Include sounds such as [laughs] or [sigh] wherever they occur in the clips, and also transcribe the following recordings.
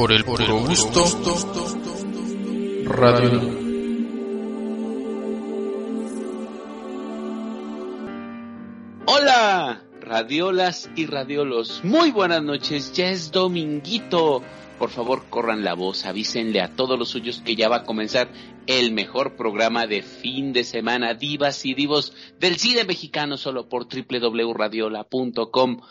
por el puro gusto Radio. Hola, radiolas y radiolos. Muy buenas noches, ya es dominguito. Por favor, corran la voz, avísenle a todos los suyos que ya va a comenzar el mejor programa de fin de semana, divas y divos del cine mexicano, solo por www.radiola.com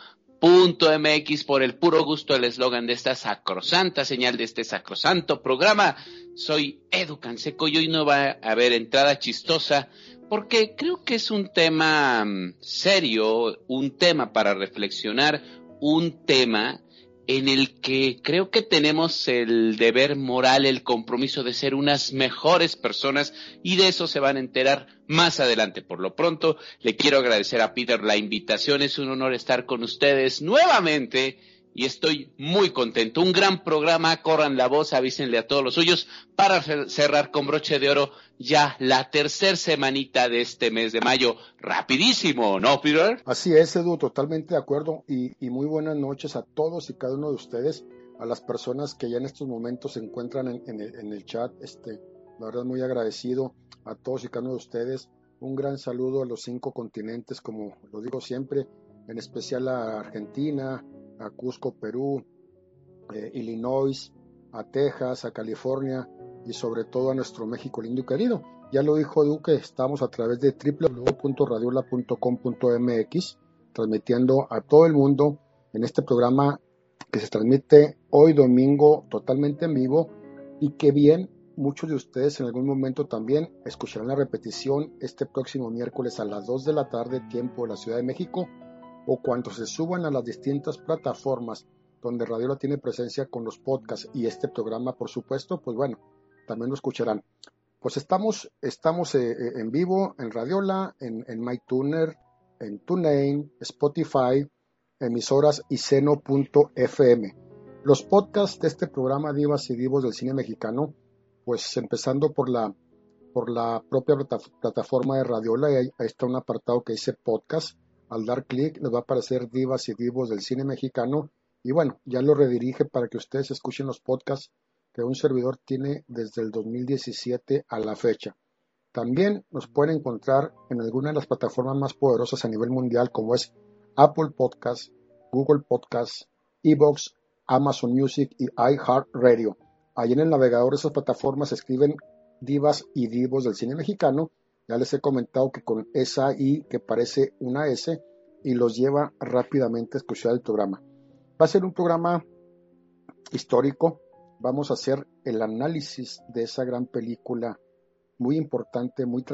MX por el puro gusto el eslogan de esta sacrosanta señal de este sacrosanto programa. Soy Edu Canseco y hoy no va a haber entrada chistosa porque creo que es un tema mm, serio, un tema para reflexionar, un tema en el que creo que tenemos el deber moral, el compromiso de ser unas mejores personas y de eso se van a enterar más adelante. Por lo pronto, le quiero agradecer a Peter la invitación, es un honor estar con ustedes nuevamente y estoy muy contento. Un gran programa, corran la voz, avísenle a todos los suyos para cerrar con broche de oro ya la tercera semanita de este mes de mayo. Rapidísimo, ¿no, Peter? Así es, Edu, totalmente de acuerdo y, muy buenas noches a todos y cada uno de ustedes, a las personas que ya en estos momentos se encuentran en, el, en el, chat. Este, la verdad, muy agradecido a todos y cada uno de ustedes. Un gran saludo a los cinco continentes, como lo digo siempre, en especial a Argentina, a Cusco, Perú, eh, Illinois, a Texas, a California y sobre todo a nuestro México lindo y querido. Ya lo dijo Duque, estamos a través de www.radiola.com.mx transmitiendo a todo el mundo en este programa que se transmite hoy domingo totalmente en vivo y que bien muchos de ustedes en algún momento también escucharán la repetición este próximo miércoles a las 2 de la tarde tiempo de la Ciudad de México o cuando se suban a las distintas plataformas donde Radiola tiene presencia con los podcasts y este programa, por supuesto, pues bueno, también lo escucharán. Pues estamos, estamos eh, eh, en vivo en Radiola, en, en MyTuner, en TuneIn, Spotify, emisoras y seno.fm. Los podcasts de este programa Divas y Divos del Cine Mexicano, pues empezando por la, por la propia plataforma de Radiola, ahí está un apartado que dice podcast al dar clic les va a aparecer divas y divos del cine mexicano y bueno, ya lo redirige para que ustedes escuchen los podcasts que un servidor tiene desde el 2017 a la fecha. También nos pueden encontrar en alguna de las plataformas más poderosas a nivel mundial como es Apple Podcasts, Google Podcasts, Evox, Amazon Music y iHeartRadio. Allí en el navegador de esas plataformas escriben divas y divos del cine mexicano ya les he comentado que con esa I que parece una S y los lleva rápidamente a escuchar el programa. Va a ser un programa histórico. Vamos a hacer el análisis de esa gran película muy importante, muy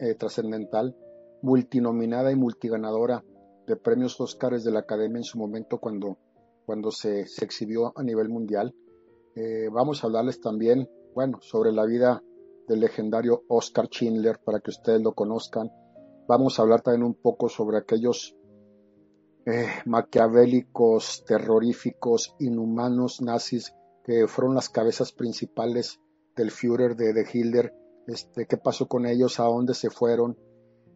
eh, trascendental, multinominada y multiganadora de premios Óscares de la Academia en su momento cuando, cuando se, exhibió a nivel mundial. Eh, vamos a hablarles también, bueno, sobre la vida del legendario Oscar Schindler para que ustedes lo conozcan. Vamos a hablar también un poco sobre aquellos eh, maquiavélicos, terroríficos, inhumanos nazis que fueron las cabezas principales del Führer de, de Hitler, este, qué pasó con ellos, a dónde se fueron.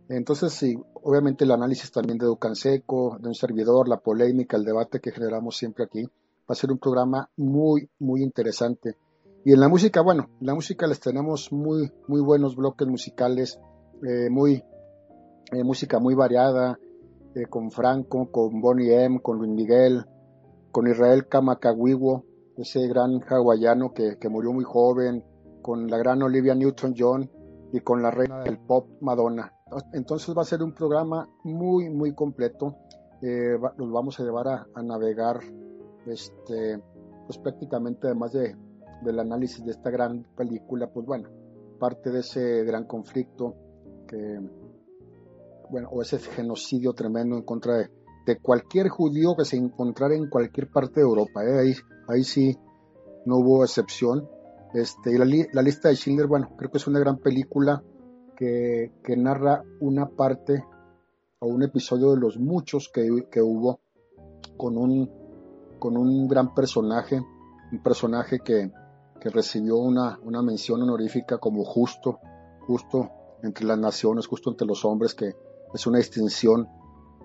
Entonces, sí, obviamente el análisis también de Seco, de un servidor, la polémica, el debate que generamos siempre aquí, va a ser un programa muy, muy interesante. Y en la música, bueno, en la música les tenemos muy, muy buenos bloques musicales, eh, muy, eh, música muy variada, eh, con Franco, con Bonnie M, con Luis Miguel, con Israel Kamakawiwo, ese gran hawaiano que, que murió muy joven, con la gran Olivia Newton-John y con la reina del pop Madonna. Entonces va a ser un programa muy, muy completo. Eh, vamos a llevar a, a, navegar, este, pues prácticamente además de del análisis de esta gran película, pues bueno, parte de ese gran conflicto que, bueno, o ese genocidio tremendo en contra de, cualquier judío que se encontrara en cualquier parte de Europa. ¿eh? Ahí, ahí sí no hubo excepción. Este, y la, lista de Schindler, bueno, creo que es una gran película que, que narra una parte o un episodio de los muchos que, que hubo con un, con un gran personaje, un personaje que, que recibió una, una mención honorífica como justo, justo entre las naciones, justo entre los hombres, que es una distinción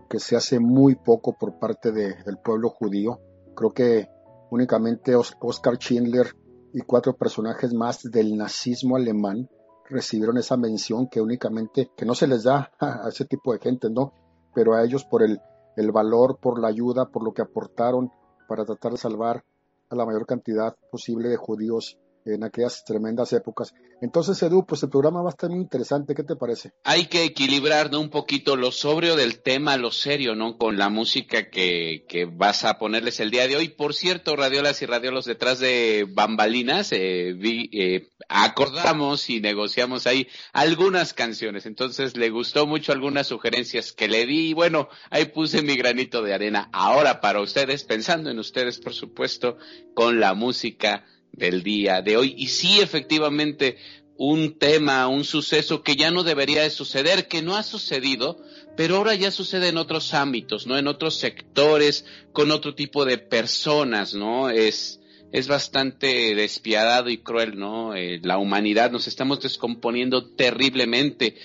que se hace muy poco por parte del pueblo judío. Creo que únicamente Oscar Schindler y cuatro personajes más del nazismo alemán recibieron esa mención que únicamente, que no se les da [laughs] a ese tipo de gente, ¿no? Pero a ellos por el, el valor, por la ayuda, por lo que aportaron para tratar de salvar a la mayor cantidad posible de judíos en aquellas tremendas épocas. Entonces, Edu, pues el programa va a estar muy interesante. ¿Qué te parece? Hay que equilibrar ¿no? un poquito lo sobrio del tema, lo serio, ¿no? Con la música que, que vas a ponerles el día de hoy. Por cierto, radiolas y radiolos detrás de bambalinas, eh, vi, eh, acordamos y negociamos ahí algunas canciones. Entonces, le gustó mucho algunas sugerencias que le di. Y bueno, ahí puse mi granito de arena. Ahora para ustedes, pensando en ustedes, por supuesto, con la música del día de hoy. Y sí, efectivamente, un tema, un suceso que ya no debería de suceder, que no ha sucedido, pero ahora ya sucede en otros ámbitos, ¿no? En otros sectores, con otro tipo de personas, ¿no? Es, es bastante despiadado y cruel, ¿no? Eh, la humanidad nos estamos descomponiendo terriblemente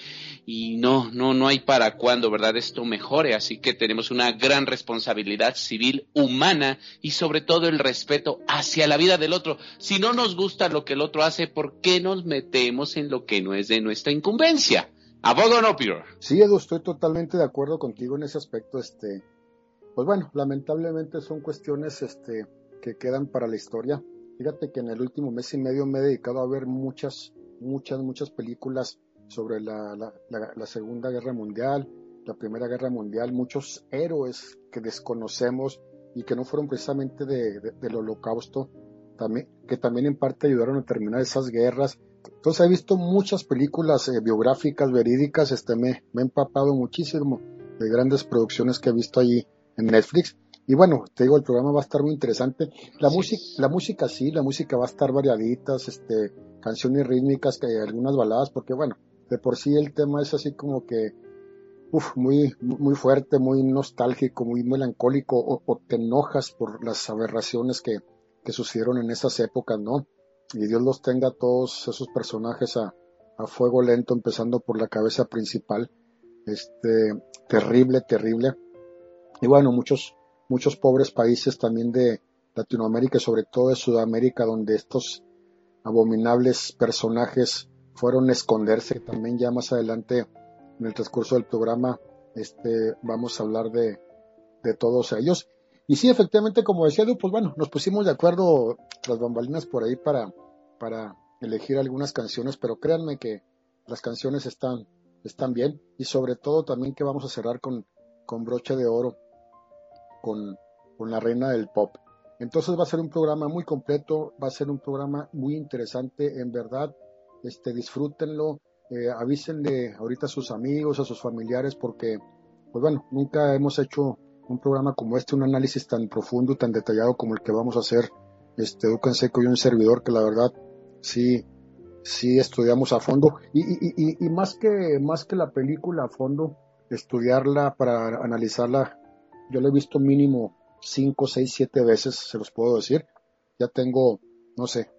y no, no, no hay para cuándo, ¿verdad? Esto mejore, así que tenemos una gran responsabilidad civil, humana y sobre todo el respeto hacia la vida del otro. Si no nos gusta lo que el otro hace, ¿por qué nos metemos en lo que no es de nuestra incumbencia? ¿Abogo no, Peter? Sí, Edu, estoy totalmente de acuerdo contigo en ese aspecto, este, pues bueno, lamentablemente son cuestiones, este, que quedan para la historia. Fíjate que en el último mes y medio me he dedicado a ver muchas, muchas, muchas películas sobre la, la, Segunda Guerra Mundial, la Primera Guerra Mundial, muchos héroes que desconocemos y que no fueron precisamente de, del holocausto, también, que también en parte ayudaron a terminar esas guerras. Entonces he visto muchas películas eh, biográficas, verídicas, este, me, me he empapado muchísimo de grandes producciones que he visto allí en Netflix. Y bueno, te digo, el programa va a estar muy interesante. La música, la música sí, la música va a estar variaditas, este, canciones rítmicas, que algunas baladas, porque bueno, de por sí el tema es así como que uf, muy, muy fuerte, muy nostálgico, muy melancólico, o, te enojas por las aberraciones que, que, sucedieron en esas épocas, ¿no? Y Dios los tenga a todos esos personajes a, a fuego lento, empezando por la cabeza principal. Este, terrible, terrible. Y bueno, muchos, muchos pobres países también de Latinoamérica y sobre todo de Sudamérica, donde estos abominables personajes fueron esconderse. También ya más adelante en el transcurso del programa este, vamos a hablar de, de todos ellos. Y sí, efectivamente, como decía Edu, pues bueno, nos pusimos de acuerdo las bambalinas por ahí para, para elegir algunas canciones, pero créanme que las canciones están, están bien y sobre todo también que vamos a cerrar con, con broche de oro, con, con la reina del pop. Entonces va a ser un programa muy completo, va a ser un programa muy interesante, en verdad este, disfrútenlo, eh, avísenle ahorita a sus amigos, a sus familiares, porque, pues bueno, nunca hemos hecho un programa como este, un análisis tan profundo, tan detallado como el que vamos a hacer, este, Ducan Seco y un servidor que la verdad sí, sí estudiamos a fondo, y, y, y, y más que, más que la película a fondo, estudiarla para analizarla, yo la he visto mínimo 5, 6, 7 veces, se los puedo decir. Ya tengo, no sé,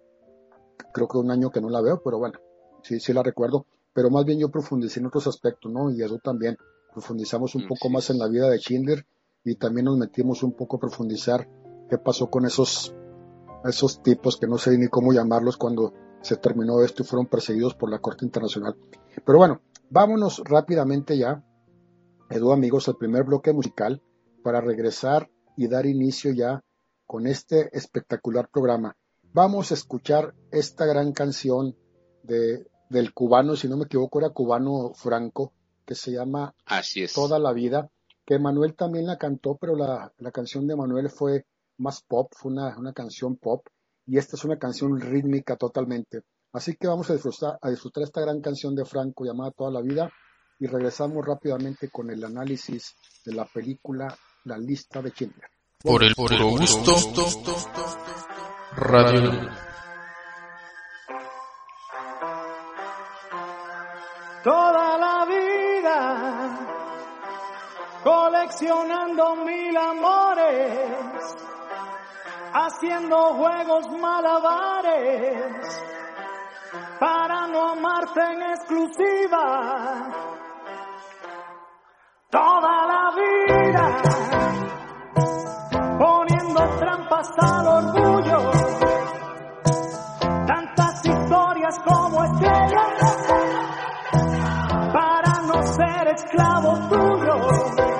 creo que un año que no la veo, pero bueno, sí, sí la recuerdo. Pero más bien yo profundicé en otros aspectos, ¿no? Y eso también. Profundizamos un poco más en la vida de Schindler y también nos metimos un poco a profundizar qué pasó con esos, esos tipos que no sé ni cómo llamarlos cuando se terminó esto y fueron perseguidos por la Corte Internacional. Pero bueno, vámonos rápidamente ya, Edu amigos, al primer bloque musical para regresar y dar inicio ya con este espectacular programa vamos a escuchar esta gran canción de, del cubano, si no me equivoco, era cubano Franco, que se llama Así es. Toda la vida, que Manuel también la cantó, pero la, la canción de Manuel fue más pop, fue una, una, canción pop, y esta es una canción rítmica totalmente. Así que vamos a disfrutar, a disfrutar esta gran canción de Franco llamada Toda la vida, y regresamos rápidamente con el análisis de la película La lista de Schindler. Por el puro gusto. Radio. Toda la vida coleccionando mil amores, haciendo juegos malabares para no amarte en exclusiva. Toda la vida poniendo trampas al orgullo para no ser esclavo tuyo.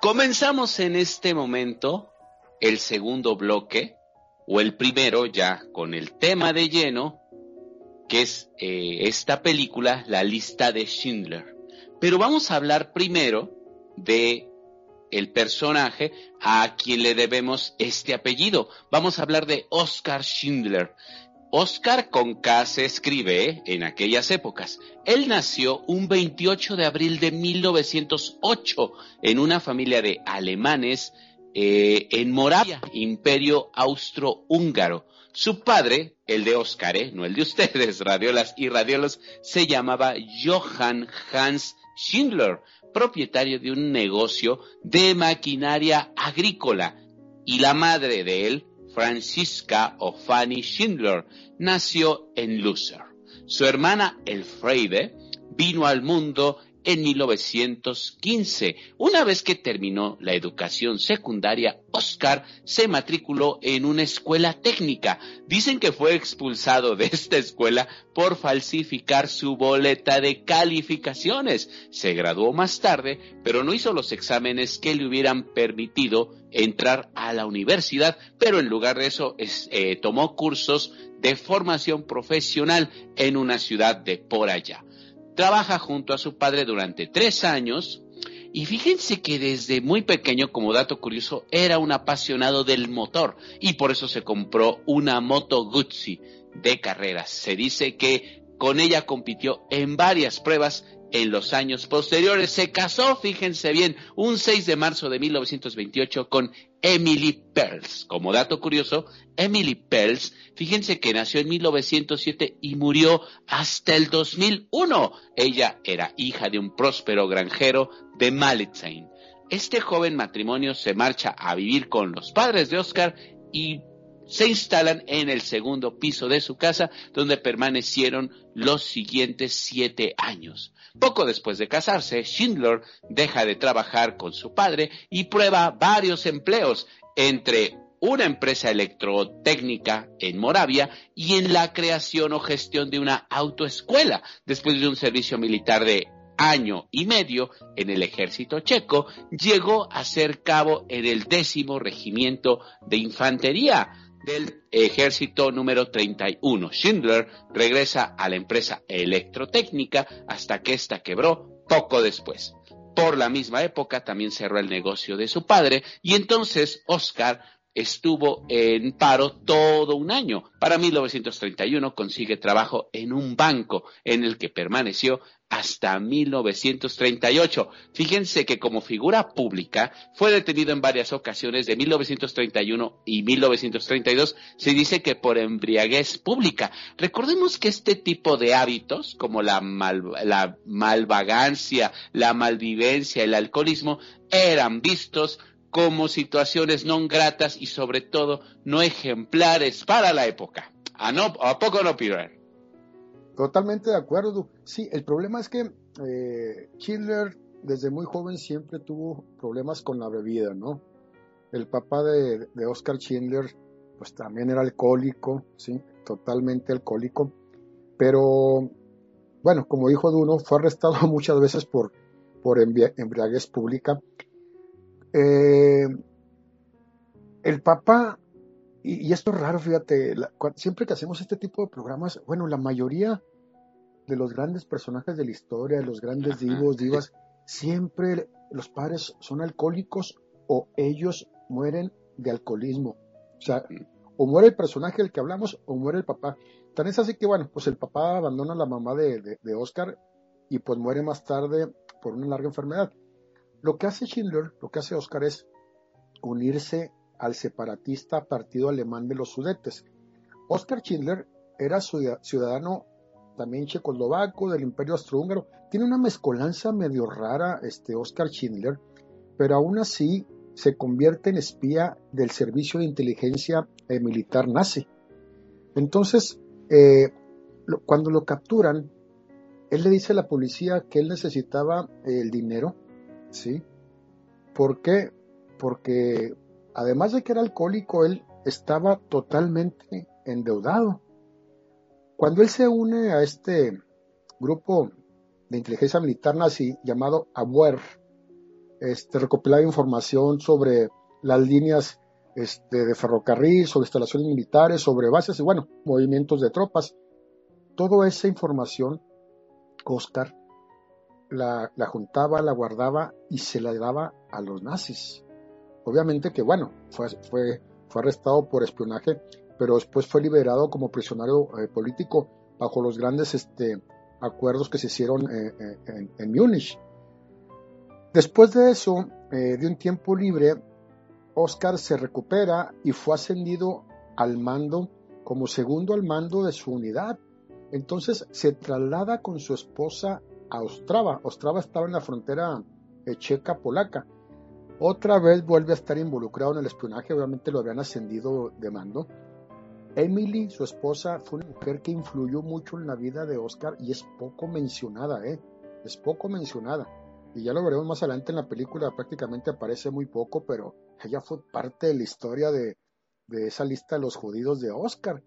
Comenzamos en este momento el segundo bloque, o el primero ya con el tema de lleno, que es eh, esta película, La lista de Schindler. Pero vamos a hablar primero de el personaje a quien le debemos este apellido. Vamos a hablar de Oscar Schindler. Oscar con K se escribe en aquellas épocas. Él nació un 28 de abril de 1908 en una familia de alemanes eh, en Moravia, imperio austrohúngaro. Su padre, el de Oscar, ¿eh? no el de ustedes, [laughs] radiolas y radiolos, se llamaba Johann Hans Schindler, propietario de un negocio de maquinaria agrícola. Y la madre de él, Franziska o Fanny Schindler, nació en Lusser. Su hermana Elfriede vino al mundo en 1915. Una vez que terminó la educación secundaria, Oscar se matriculó en una escuela técnica. Dicen que fue expulsado de esta escuela por falsificar su boleta de calificaciones. Se graduó más tarde, pero no hizo los exámenes que le hubieran permitido entrar a la universidad, pero en lugar de eso es, eh, tomó cursos de formación profesional en una ciudad de por allá. Trabaja junto a su padre durante tres años y fíjense que desde muy pequeño, como dato curioso, era un apasionado del motor y por eso se compró una moto Guzzi de carreras. Se dice que con ella compitió en varias pruebas en los años posteriores. Se casó, fíjense bien, un 6 de marzo de 1928 con Emily Pearls. Como dato curioso, Emily Pearls, fíjense que nació en 1907 y murió hasta el 2001. Ella era hija de un próspero granjero de Malitzane. Este joven matrimonio se marcha a vivir con los padres de Oscar y se instalan en el segundo piso de su casa, donde permanecieron los siguientes siete años. Poco después de casarse, Schindler deja de trabajar con su padre y prueba varios empleos, entre una empresa electrotécnica en Moravia y en la creación o gestión de una autoescuela, después de un servicio militar de año y medio en el ejército checo, llegó a ser cabo en el décimo regimiento de infantería del ejército número 31. Schindler regresa a la empresa electrotécnica hasta que ésta quebró poco después. Por la misma época también cerró el negocio de su padre y entonces Oscar estuvo en paro todo un año. Para 1931 consigue trabajo en un banco en el que permaneció hasta 1938. Fíjense que como figura pública fue detenido en varias ocasiones de 1931 y 1932. Se dice que por embriaguez pública. Recordemos que este tipo de hábitos, como la, la malvagancia, la malvivencia, el alcoholismo, eran vistos como situaciones no gratas y sobre todo no ejemplares para la época. ¿A, no, a poco no, Peter? Totalmente de acuerdo. Sí, el problema es que eh, Schindler desde muy joven siempre tuvo problemas con la bebida, ¿no? El papá de, de Oscar Schindler pues también era alcohólico, sí, totalmente alcohólico, pero bueno, como dijo Duno, fue arrestado [laughs] muchas veces por, por embriaguez pública. Eh, el papá y, esto es raro, fíjate, siempre que hacemos este tipo de programas, bueno, la mayoría de los grandes personajes de la historia, de los grandes divos, divas, siempre los padres son alcohólicos o ellos mueren de alcoholismo. O sea, o muere el personaje del que hablamos o muere el papá. Tan es así que, bueno, pues el papá abandona a la mamá de, de Oscar y pues muere más tarde por una larga enfermedad. Lo que hace Schindler, lo que hace Oscar es unirse al separatista Partido Alemán de los Sudetes. Oskar Schindler era ciudadano también checoslovaco del Imperio Austrohúngaro. Tiene una mezcolanza medio rara este Oskar Schindler, pero aún así se convierte en espía del servicio de inteligencia eh, militar nazi. Entonces, eh, cuando lo capturan, él le dice a la policía que él necesitaba el dinero, ¿sí? ¿Por qué? Porque además de que era alcohólico, él estaba totalmente endeudado. Cuando él se une a este grupo de inteligencia militar nazi llamado AWER, este, recopilaba información sobre las líneas este, de ferrocarril, sobre instalaciones militares, sobre bases y bueno, movimientos de tropas. Toda esa información, Oscar la, la juntaba, la guardaba y se la daba a los nazis. Obviamente que, bueno, fue, fue, fue arrestado por espionaje, pero después fue liberado como prisionero eh, político bajo los grandes este, acuerdos que se hicieron eh, eh, en, en, Múnich. Después de eso, de un tiempo libre, Oscar se recupera y fue ascendido al mando como segundo al mando de su unidad. Entonces se traslada con su esposa a Ostrava. Ostrava estaba en la frontera checa-polaca. Otra vez vuelve a estar involucrado en el espionaje, obviamente lo habían ascendido de mando. Emily, su esposa, fue una mujer que influyó mucho en la vida de Oscar y es poco mencionada, ¿eh? Es poco mencionada. Y ya lo veremos más adelante en la película, prácticamente aparece muy poco, pero ella fue parte de la historia de, esa lista de los judíos de Oscar.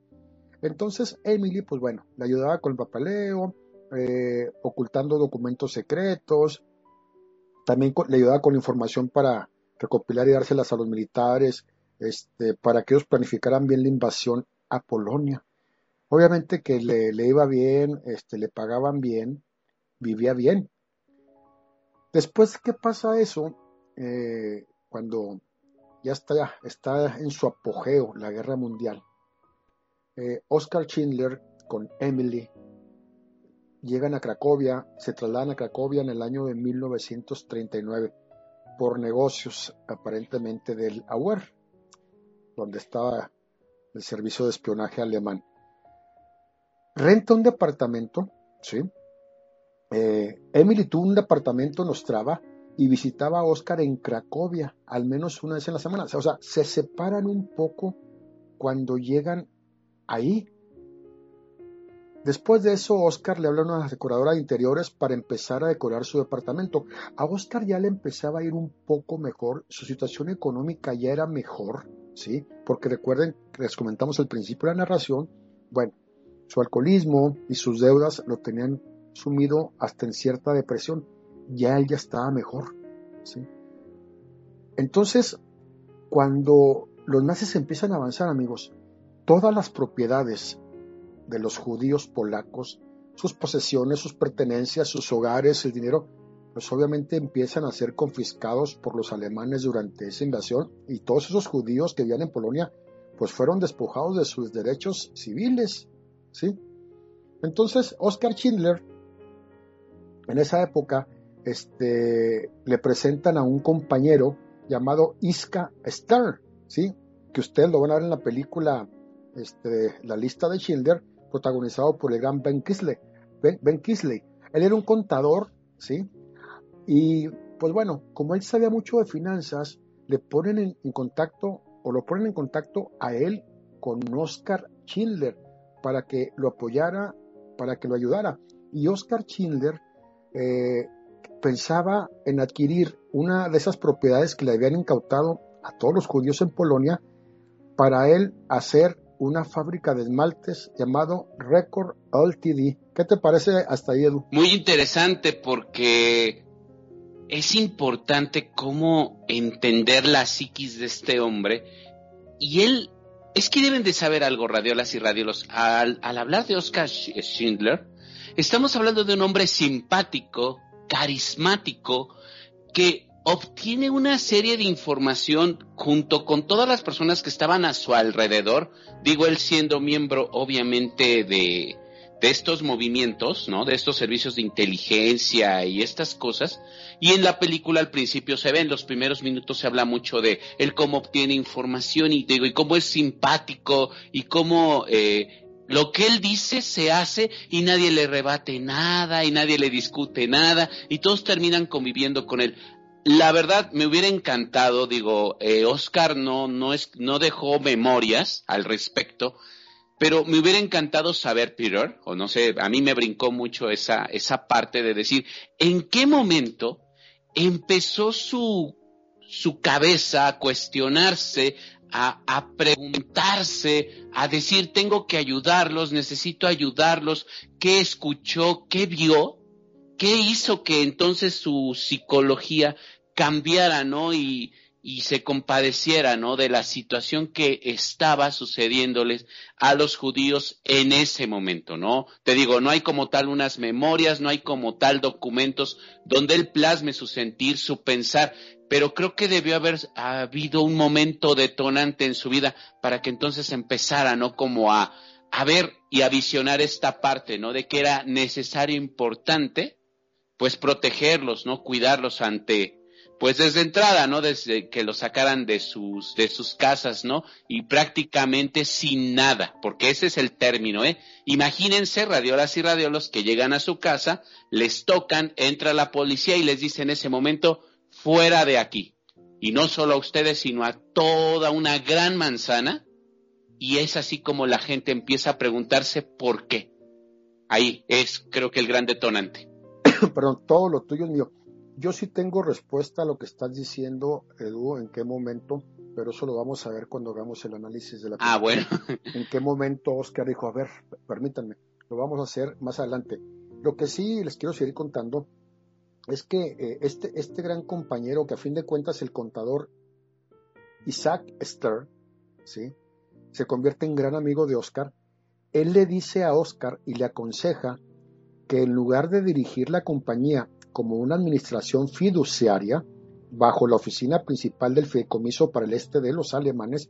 Entonces Emily, pues bueno, le ayudaba con el papeleo, eh, ocultando documentos secretos, también le ayudaba con información para recopilar y dárselas a los militares, este, para que ellos planificaran bien la invasión a Polonia. Obviamente que le, iba bien, este, le pagaban bien, vivía bien. Después que pasa eso, eh, cuando ya está, está en su apogeo la guerra mundial, eh, Oscar Schindler con Emily llegan a Cracovia, se trasladan a Cracovia en el año de 1939 por negocios aparentemente del AUER, donde estaba el servicio de espionaje alemán. Renta un departamento, ¿sí? Eh, Emily tuvo un departamento en Ostrava y visitaba a Oscar en Cracovia al menos una vez en la semana. O sea, se separan un poco cuando llegan ahí. Después de eso, Oscar le habla a una decoradora de interiores para empezar a decorar su departamento. A Oscar ya le empezaba a ir un poco mejor, su situación económica ya era mejor, ¿sí? Porque recuerden, les comentamos al principio de la narración, bueno, su alcoholismo y sus deudas lo tenían sumido hasta en cierta depresión. Ya él ya estaba mejor, ¿sí? Entonces, cuando los nazis empiezan a avanzar, amigos, todas las propiedades de los judíos polacos, sus posesiones, sus pertenencias, sus hogares, el dinero, pues obviamente empiezan a ser confiscados por los alemanes durante esa invasión y todos esos judíos que vivían en Polonia pues fueron despojados de sus derechos civiles, ¿sí? Entonces, Oscar Schindler en esa época este, le presentan a un compañero llamado Iska Stern, ¿sí? que ustedes lo van a ver en la película este, La lista de Schindler, protagonizado por el gran Ben Kisley. Ben, Kisley. Él era un contador, ¿sí? Y pues bueno, como él sabía mucho de finanzas, le ponen en, contacto o lo ponen en contacto a él con Oscar Schindler para que lo apoyara, para que lo ayudara. Y Oscar Schindler eh, pensaba en adquirir una de esas propiedades que le habían incautado a todos los judíos en Polonia para él hacer una fábrica de esmaltes llamado Record Ltd. ¿Qué te parece hasta ahí, Edu? Muy interesante porque es importante cómo entender la psiquis de este hombre y él es que deben de saber algo, radiolas y radiolos. Al, al hablar de Oscar Schindler, estamos hablando de un hombre simpático, carismático, que obtiene una serie de información junto con todas las personas que estaban a su alrededor, digo él siendo miembro obviamente de, de estos movimientos, ¿no? De estos servicios de inteligencia y estas cosas. Y en la película al principio se ve, en los primeros minutos se habla mucho de él cómo obtiene información y digo, y cómo es simpático y cómo eh, lo que él dice se hace y nadie le rebate nada y nadie le discute nada y todos terminan conviviendo con él. La verdad me hubiera encantado, digo, eh, Oscar no, no, es, no dejó memorias al respecto, pero me hubiera encantado saber, Peter, o no sé, a mí me brincó mucho esa, esa parte de decir, ¿en qué momento empezó su, su cabeza a cuestionarse, a, a, preguntarse, a decir, tengo que ayudarlos, necesito ayudarlos, qué escuchó, qué vio, qué hizo que entonces su psicología cambiara, ¿no? Y, y se compadeciera, ¿no? De la situación que estaba sucediéndoles a los judíos en ese momento, ¿no? Te digo, no hay como tal unas memorias, no hay como tal documentos donde él plasme su sentir, su pensar, pero creo que debió haber habido un momento detonante en su vida para que entonces empezara, ¿no? Como a, a ver y a visionar esta parte, ¿no? De que era necesario, importante, pues protegerlos, ¿no? Cuidarlos ante, pues desde entrada, ¿no? Desde que los sacaran de sus, de sus casas, ¿no? Y prácticamente sin nada, porque ese es el término, ¿eh? Imagínense radiolas y radiolos que llegan a su casa, les tocan, entra la policía y les dice en ese momento, fuera de aquí. Y no solo a ustedes, sino a toda una gran manzana. Y es así como la gente empieza a preguntarse por qué. Ahí es, creo que el gran detonante. [coughs] Perdón, todo lo tuyo es mío. Yo sí tengo respuesta a lo que estás diciendo, Edu, en qué momento, pero eso lo vamos a ver cuando hagamos el análisis de la Ah, bueno. en qué momento Oscar dijo, a ver, permítanme, lo vamos a hacer más adelante. Lo que sí les quiero seguir contando es que eh, este, este gran compañero, que a fin de cuentas el contador Isaac Stern, ¿sí? se convierte en gran amigo de Oscar, él le dice a Oscar y le aconseja que en lugar de dirigir la compañía como una administración fiduciaria bajo la oficina principal del fideicomiso para el este de los alemanes,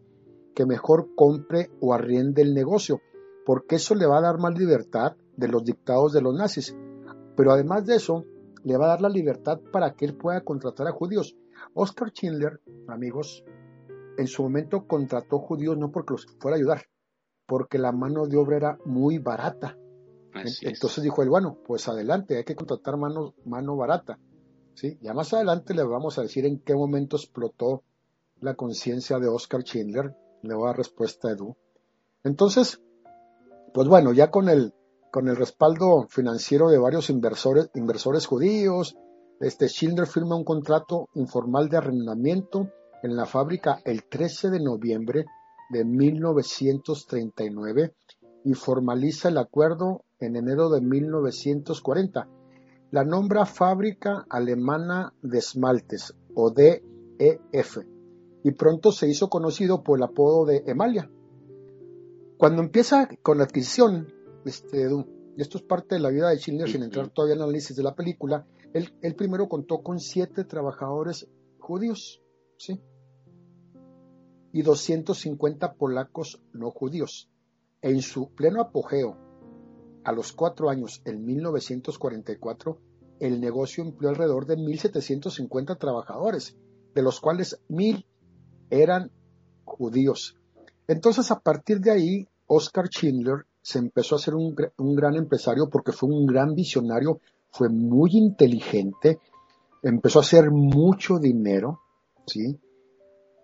que mejor compre o arriende el negocio, porque eso le va a dar más libertad de los dictados de los nazis. Pero además de eso, le va a dar la libertad para que él pueda contratar a judíos. Oscar Schindler, amigos, en su momento contrató judíos no porque los fuera a ayudar, porque la mano de obra era muy barata. Entonces dijo él, bueno, pues adelante, hay que contratar mano, mano barata. ¿sí? Ya más adelante le vamos a decir en qué momento explotó la conciencia de Oscar Schindler. Le voy a dar respuesta a Edu. Entonces, pues bueno, ya con el, con el respaldo financiero de varios inversores, inversores judíos, este Schindler firma un contrato informal de arrendamiento en la fábrica el 13 de noviembre de 1939 y formaliza el acuerdo en enero de 1940. La nombra Fábrica Alemana de Esmaltes o DEF y pronto se hizo conocido por el apodo de Emalia. Cuando empieza con la adquisición, este, esto es parte de la vida de Schindler sin entrar todavía en el análisis de la película, él, él primero contó con siete trabajadores judíos, ¿sí? y 250 polacos no judíos. En su pleno apogeo, a los cuatro años, en 1944, el negocio empleó alrededor de 1.750 trabajadores, de los cuales 1.000 eran judíos. Entonces, a partir de ahí, Oscar Schindler se empezó a ser un, un, gran empresario porque fue un gran visionario, fue muy inteligente, empezó a hacer mucho dinero, ¿sí?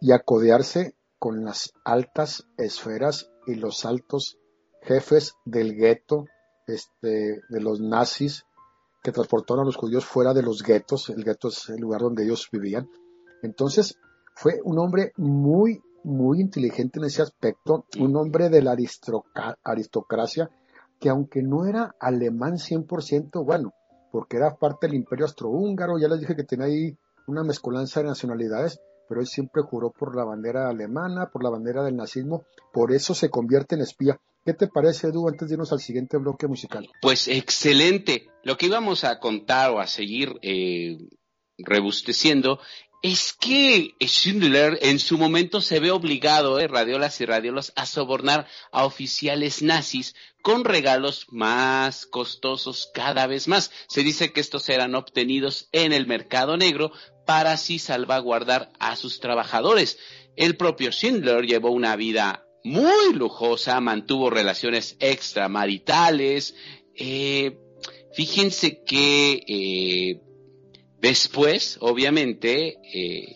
Y a codearse con las altas esferas y los altos jefes del gueto, este, de los nazis, que transportaron a los judíos fuera de los guetos, el gueto es el lugar donde ellos vivían. Entonces, fue un hombre muy, muy inteligente en ese aspecto, un hombre de la aristocracia, que aunque no era alemán 100%, bueno, porque era parte del imperio austrohúngaro, ya les dije que tenía ahí una mezcolanza de nacionalidades, pero él siempre juró por la bandera alemana, por la bandera del nazismo, por eso se convierte en espía. ¿Qué te parece, Edu, antes de irnos al siguiente bloque musical? Pues excelente. Lo que íbamos a contar o a seguir eh, rebusteciendo es que Schindler en su momento se ve obligado, eh, radiolas y radiolos, a sobornar a oficiales nazis con regalos más costosos cada vez más. Se dice que estos eran obtenidos en el mercado negro para así salvaguardar a sus trabajadores. El propio Schindler llevó una vida muy lujosa, mantuvo relaciones extramaritales. Eh, fíjense que eh, Después, obviamente, eh,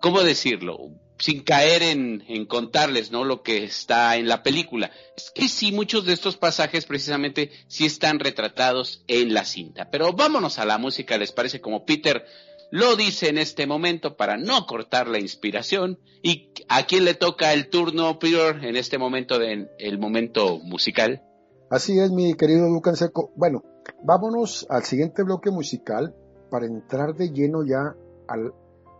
¿cómo decirlo? Sin caer en, en, contarles, ¿no? Lo que está en la película. Es que sí, muchos de estos pasajes precisamente sí están retratados en la cinta. Pero vámonos a la música, ¿les parece? Como Peter lo dice en este momento para no cortar la inspiración. ¿Y a quién le toca el turno, Peter, en este momento del el momento musical? Así es, mi querido Lucas Seco. Bueno, vámonos al siguiente bloque musical para entrar de lleno ya al...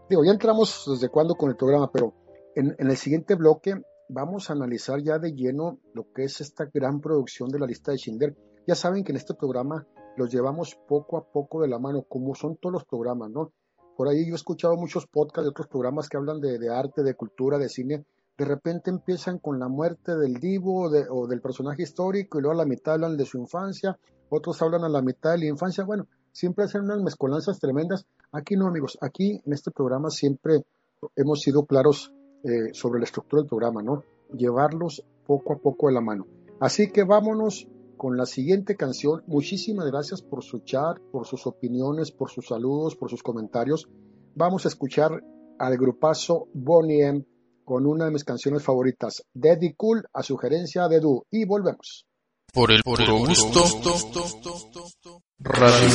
Digo, ya entramos desde cuándo con el programa, pero en, el siguiente bloque vamos a analizar ya de lleno lo que es esta gran producción de la lista de Schindler. Ya saben que en este programa los llevamos poco a poco de la mano, como son todos los programas, ¿no? Por ahí yo he escuchado muchos podcasts de otros programas que hablan de, arte, de cultura, de cine. De repente empiezan con la muerte del divo o, del personaje histórico y luego a la mitad hablan de su infancia, otros hablan a la mitad de la infancia. Bueno, siempre hacen unas mezcolanzas tremendas. Aquí no, amigos, aquí en este programa siempre hemos sido claros eh, sobre la estructura del programa, ¿no? Llevarlos poco a poco de la mano. Así que vámonos con la siguiente canción. Muchísimas gracias por su chat, por sus opiniones, por sus saludos, por sus comentarios. Vamos a escuchar al grupazo Bonnie M con una de mis canciones favoritas, Daddy Cool, a sugerencia de Du. Y volvemos. Por el puro gusto. Radio.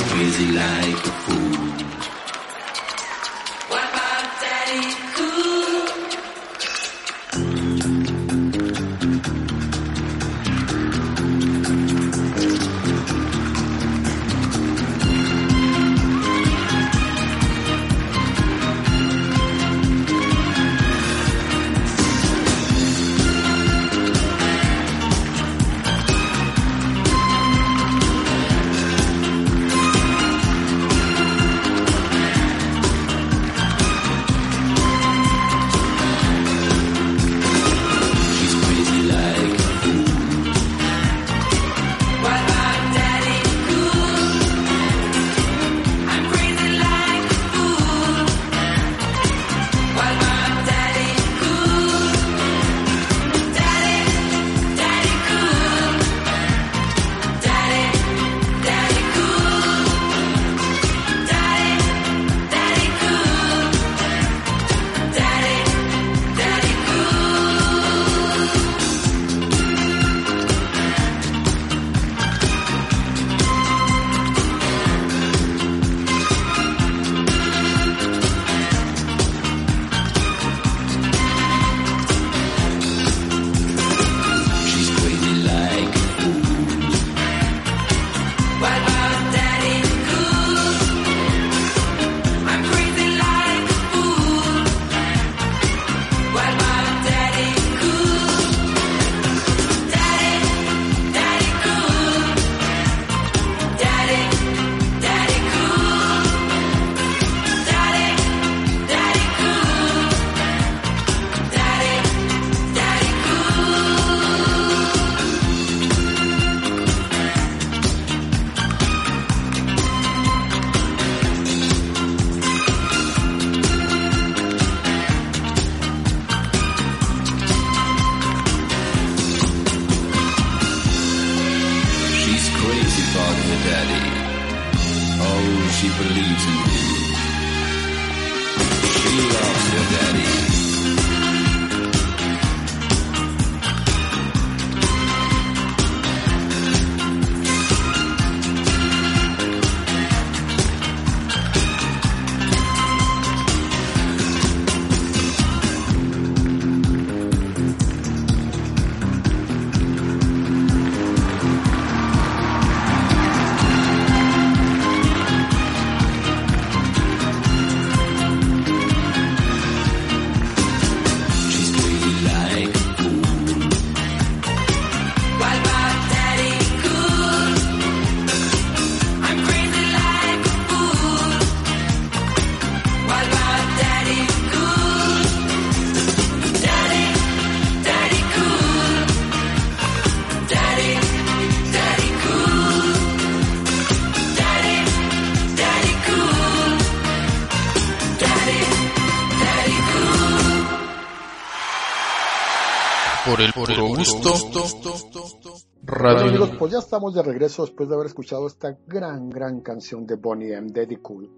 Gusto. Radio amigos, pues ya estamos de regreso después de haber escuchado esta gran, gran canción de Bonnie M, Daddy Cool.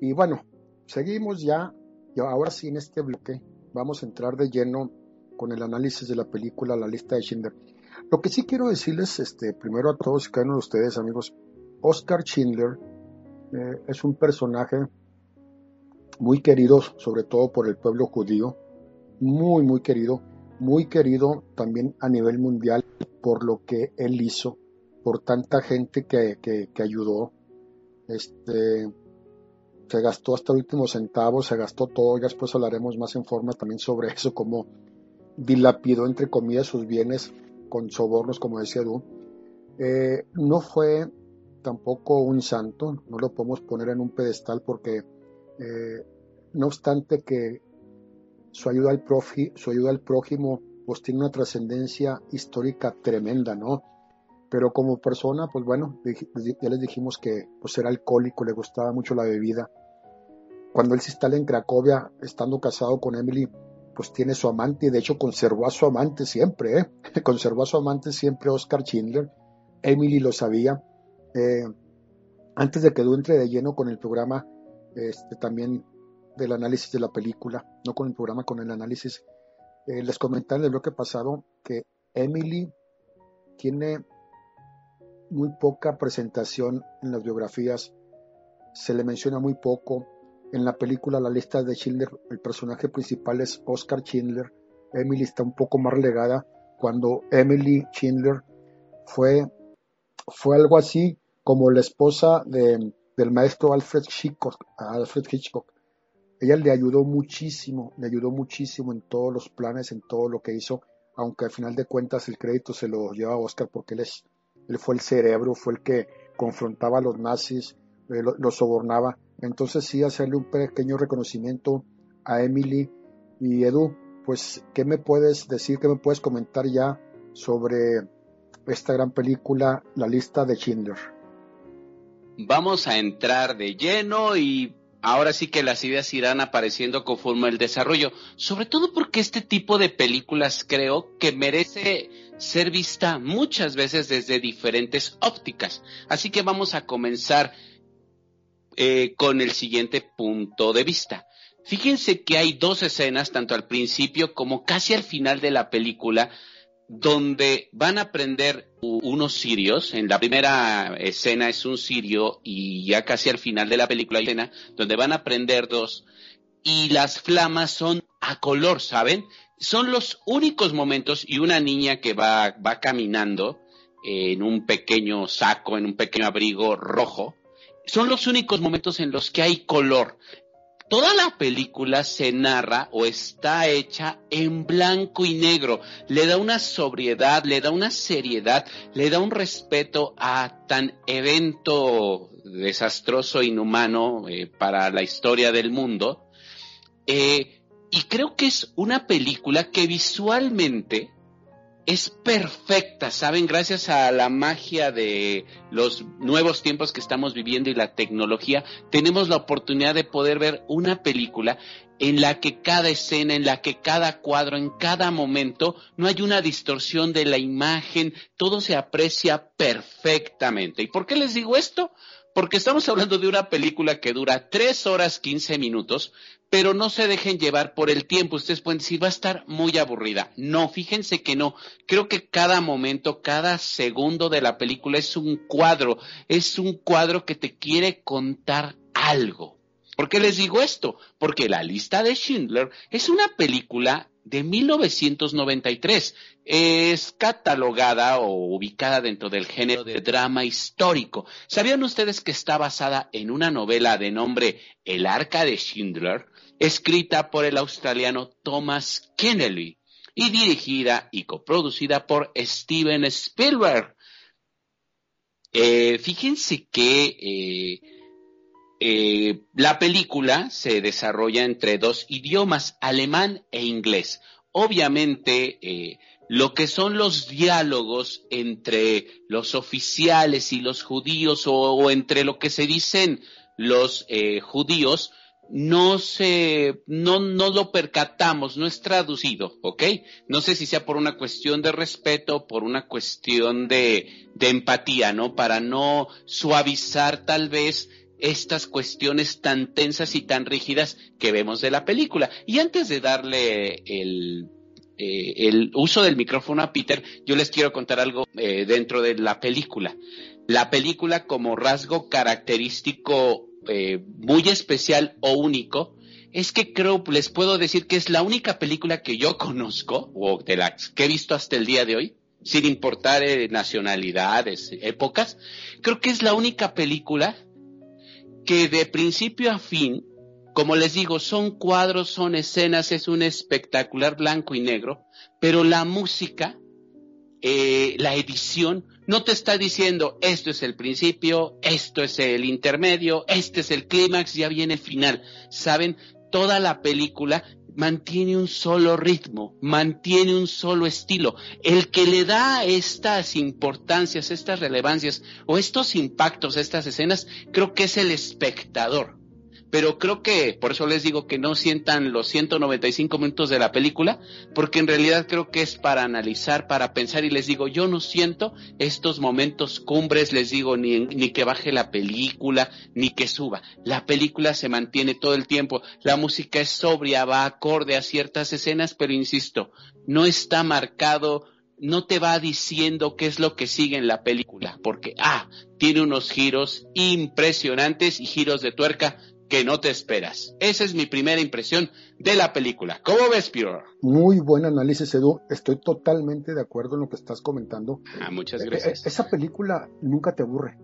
Y bueno, seguimos ya, y ahora sí en este bloque vamos a entrar de lleno con el análisis de la película La lista de Schindler. Lo que sí quiero decirles, este, primero a todos y cada uno de ustedes, amigos, Oscar Schindler eh, es un personaje muy querido, sobre todo por el pueblo judío, muy, muy querido, muy querido también a nivel mundial por lo que él hizo, por tanta gente que, que, que ayudó. Este, se gastó hasta el último centavo, se gastó todo, ya después hablaremos más en forma también sobre [laughs] eso, cómo dilapidó entre comillas sus bienes con sobornos, como decía tú. Eh, no fue tampoco un santo, no lo podemos poner en un pedestal porque eh, no obstante que su ayuda al profi, su ayuda al prójimo pues tiene una trascendencia histórica tremenda, ¿no? Pero como persona, pues bueno, ya les dijimos que pues era alcohólico, le gustaba mucho la bebida. Cuando él se instala en Cracovia, estando casado con Emily, pues tiene su amante y de hecho conservó a su amante siempre, ¿eh? [laughs] conservó a su amante siempre Oscar Schindler. Emily lo sabía. Eh, antes de que entre de lleno con el programa, este, también del análisis de la película, no con el programa, con el análisis, eh, les comenté en el bloque pasado que Emily tiene muy poca presentación en las biografías, se le menciona muy poco. En la película La lista de Schindler, el personaje principal es Oscar Schindler. Emily está un poco más relegada cuando Emily Schindler fue, fue algo así como la esposa de- del maestro Alfred Hitchcock, Alfred Hitchcock. Ella le ayudó muchísimo, le ayudó muchísimo en todos los planes, en todo lo que hizo, aunque al final de cuentas el crédito se lo lleva a Oscar porque él, es, él fue el cerebro, fue el que confrontaba a los nazis, eh, lo, lo sobornaba. Entonces sí, hacerle un pequeño reconocimiento a Emily y Edu, pues, ¿qué me puedes decir, qué me puedes comentar ya sobre esta gran película, La lista de Schindler? Vamos a entrar de lleno y ahora sí que las ideas irán apareciendo conforme el desarrollo, sobre todo porque este tipo de películas creo que merece ser vista muchas veces desde diferentes ópticas. Así que vamos a comenzar eh, con el siguiente punto de vista. Fíjense que hay dos escenas, tanto al principio como casi al final de la película, donde van a prender u- unos sirios. En la primera escena es un sirio y ya casi al final de la película hay escena donde van a prender dos y las flamas son a color, ¿saben? Son los únicos momentos y una niña que va, va caminando en un pequeño saco, en un pequeño abrigo rojo, son los únicos momentos en los que hay color. Toda la película se narra o está hecha en blanco y negro. Le da una sobriedad, le da una seriedad, le da un respeto a tan evento desastroso, inhumano eh, para la historia del mundo. Eh, y creo que es una película que visualmente es perfecta, ¿saben? Gracias a la magia de los nuevos tiempos que estamos viviendo y la tecnología, tenemos la oportunidad de poder ver una película en la que cada escena, en la que cada cuadro, en cada momento, no hay una distorsión de la imagen, todo se aprecia perfectamente. ¿Y por qué les digo esto? Porque estamos hablando de una película que dura 3 horas 15 minutos, pero no se dejen llevar por el tiempo. Ustedes pueden decir, va a estar muy aburrida. No, fíjense que no. Creo que cada momento, cada segundo de la película es un cuadro, es un cuadro que te quiere contar algo. ¿Por qué les digo esto? Porque La lista de Schindler es una película de 1993. Es catalogada o ubicada dentro del género de drama histórico. ¿Sabían ustedes que está basada en una novela de nombre El arca de Schindler, escrita por el australiano Thomas Kennedy y dirigida y coproducida por Steven Spielberg? Eh, fíjense que eh, eh, la película se desarrolla entre dos idiomas, alemán e inglés. Obviamente, eh, lo que son los diálogos entre los oficiales y los judíos o, entre lo que se dicen los eh, judíos, no se, no, no lo percatamos, no es traducido, ¿ok? No sé si sea por una cuestión de respeto, por una cuestión de, de empatía, ¿no? Para no suavizar tal vez estas cuestiones tan tensas y tan rígidas que vemos de la película. Y antes de darle el, eh, el uso del micrófono a Peter, yo les quiero contar algo eh, dentro de la película. La película como rasgo característico eh, muy especial o único es que creo, les puedo decir que es la única película que yo conozco, o de las que he visto hasta el día de hoy, sin importar eh, nacionalidades, épocas, creo que es la única película que de principio a fin, como les digo, son cuadros, son escenas, es un espectacular blanco y negro, pero la música, eh, la edición, no te está diciendo esto es el principio, esto es el intermedio, este es el clímax, ya viene el final. Saben, toda la película mantiene un solo ritmo, mantiene un solo estilo. El que le da estas importancias, estas relevancias o estos impactos, estas escenas, creo que es el espectador. Pero creo que, por eso les digo que no sientan los 195 minutos de la película, porque en realidad creo que es para analizar, para pensar y les digo, yo no siento estos momentos cumbres, les digo, ni, ni que baje la película, ni que suba. La película se mantiene todo el tiempo, la música es sobria, va acorde a ciertas escenas, pero insisto, no está marcado no te va diciendo qué es lo que sigue en la película, porque, ah, tiene unos giros impresionantes y giros de tuerca que no te esperas. Esa es mi primera impresión de la película. ¿Cómo ves, Peter? Muy buen análisis, Edu. Estoy totalmente de acuerdo en lo que estás comentando. Ah, muchas Eh, gracias. eh, Esa película nunca te aburre.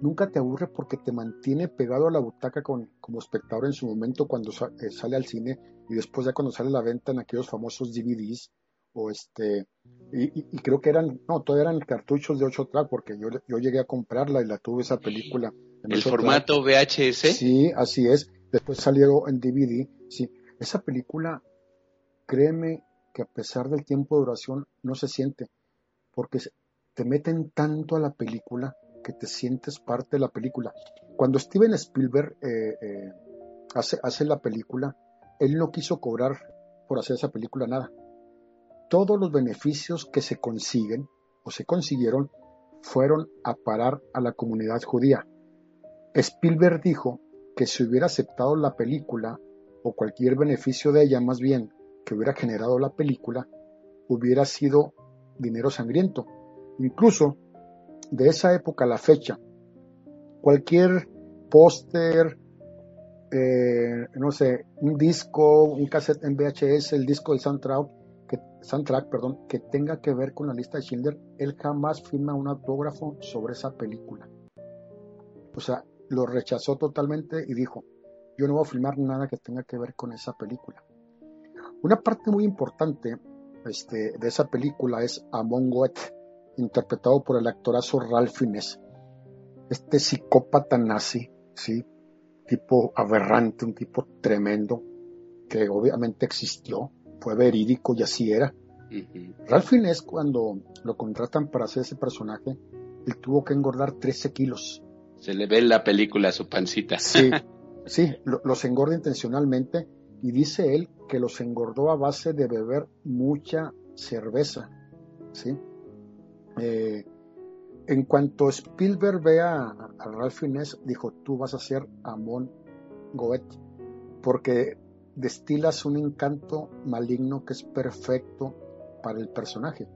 Nunca te aburre porque te mantiene pegado a la butaca con, como espectador en su momento cuando sa- eh, sale al cine y después ya cuando sale a la venta en aquellos famosos DVDs o este y, y- creo que eran no todavía eran cartuchos de 8 track porque yo, yo llegué a comprarla y la tuve esa película El 8 track. formato VHS. Sí, así es. Después salió en DVD. Sí, esa película, créeme que a pesar del tiempo de duración no se siente, porque te meten tanto a la película que te sientes parte de la película. Cuando Steven Spielberg eh, eh, hace, hace la película, él no quiso cobrar por hacer esa película nada. Todos los beneficios que se consiguen o se consiguieron fueron a parar a la comunidad judía. Spielberg dijo que si hubiera aceptado la película o cualquier beneficio de ella más bien que hubiera generado la película, hubiera sido dinero sangriento. Incluso de esa época a la fecha, cualquier póster, eh, no sé, un disco, un cassette en VHS, el disco del soundtrack, que, soundtrack perdón, que tenga que ver con la lista de Schindler, él jamás firma un autógrafo sobre esa película. O sea, lo rechazó totalmente y dijo, yo no voy a filmar nada que tenga que ver con esa película. Una parte muy importante este, de esa película es Amon Goeth, interpretado por el actorazo Ralph Fiennes. Este psicópata nazi, ¿sí? tipo aberrante, un tipo tremendo, que obviamente existió, fue verídico y así era. Ujú. Ralph Fiennes, cuando lo contratan para hacer ese personaje, él tuvo que engordar 13 kilos. Se le ve en la película su pancita. Sí, [laughs] sí, lo- los engorda intencionalmente y dice él que los engordó a base de beber mucha cerveza. ¿sí? Eh, en cuanto Spielberg vea a, a Ralph Fiennes, dijo, tú vas a ser Amon Goethe, porque destilas un encanto maligno que es perfecto para el personaje.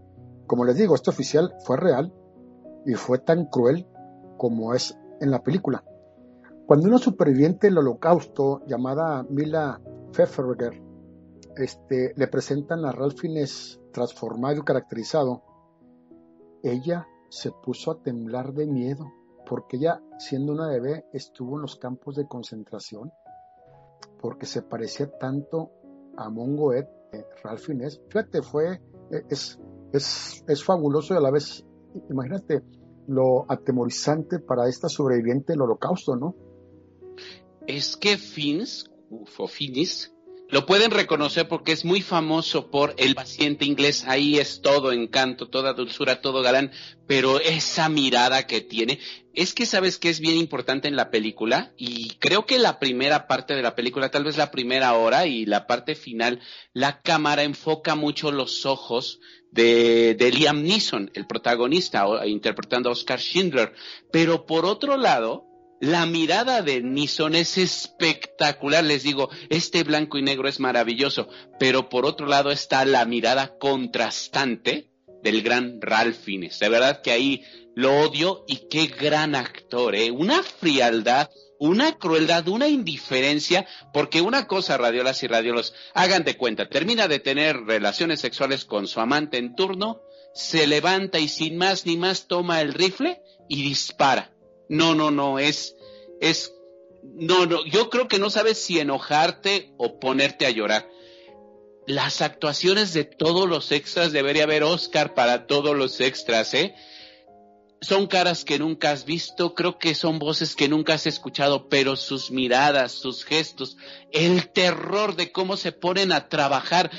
Como les digo, este oficial fue real y fue tan cruel como es en la película. Cuando una superviviente del holocausto llamada Mila Pfefferger este, le presentan a Ralph Fiennes transformado y caracterizado, ella se puso a temblar de miedo porque ella, siendo una bebé, estuvo en los campos de concentración porque se parecía tanto a Mongoet, eh, Ralph. Fíjate, fue, es, es, es fabuloso y a la vez, imagínate lo atemorizante para esta sobreviviente del holocausto, ¿no? Es que Fins, o Finis, lo pueden reconocer porque es muy famoso por el paciente inglés. Ahí es todo encanto, toda dulzura, todo galán. Pero esa mirada que tiene, es que sabes que es bien importante en la película. Y creo que la primera parte de la película, tal vez la primera hora y la parte final, la cámara enfoca mucho los ojos de, Liam Neeson, el protagonista, interpretando a Oscar Schindler. Pero por otro lado, la mirada de Nison es espectacular, les digo, este blanco y negro es maravilloso, pero por otro lado está la mirada contrastante del gran Ralph Fiennes. De verdad que ahí lo odio y qué gran actor, ¿eh? Una frialdad, una crueldad, una indiferencia, porque una cosa, radiolas y radiolos, hagan de cuenta, termina de tener relaciones sexuales con su amante en turno, se levanta y sin más ni más toma el rifle y dispara. No, no, no, es, es, no, no, yo creo que no sabes si enojarte o ponerte a llorar. Las actuaciones de todos los extras, debería haber Oscar para todos los extras, ¿eh? Son caras que nunca has visto, creo que son voces que nunca has escuchado, pero sus miradas, sus gestos, el terror de cómo se ponen a trabajar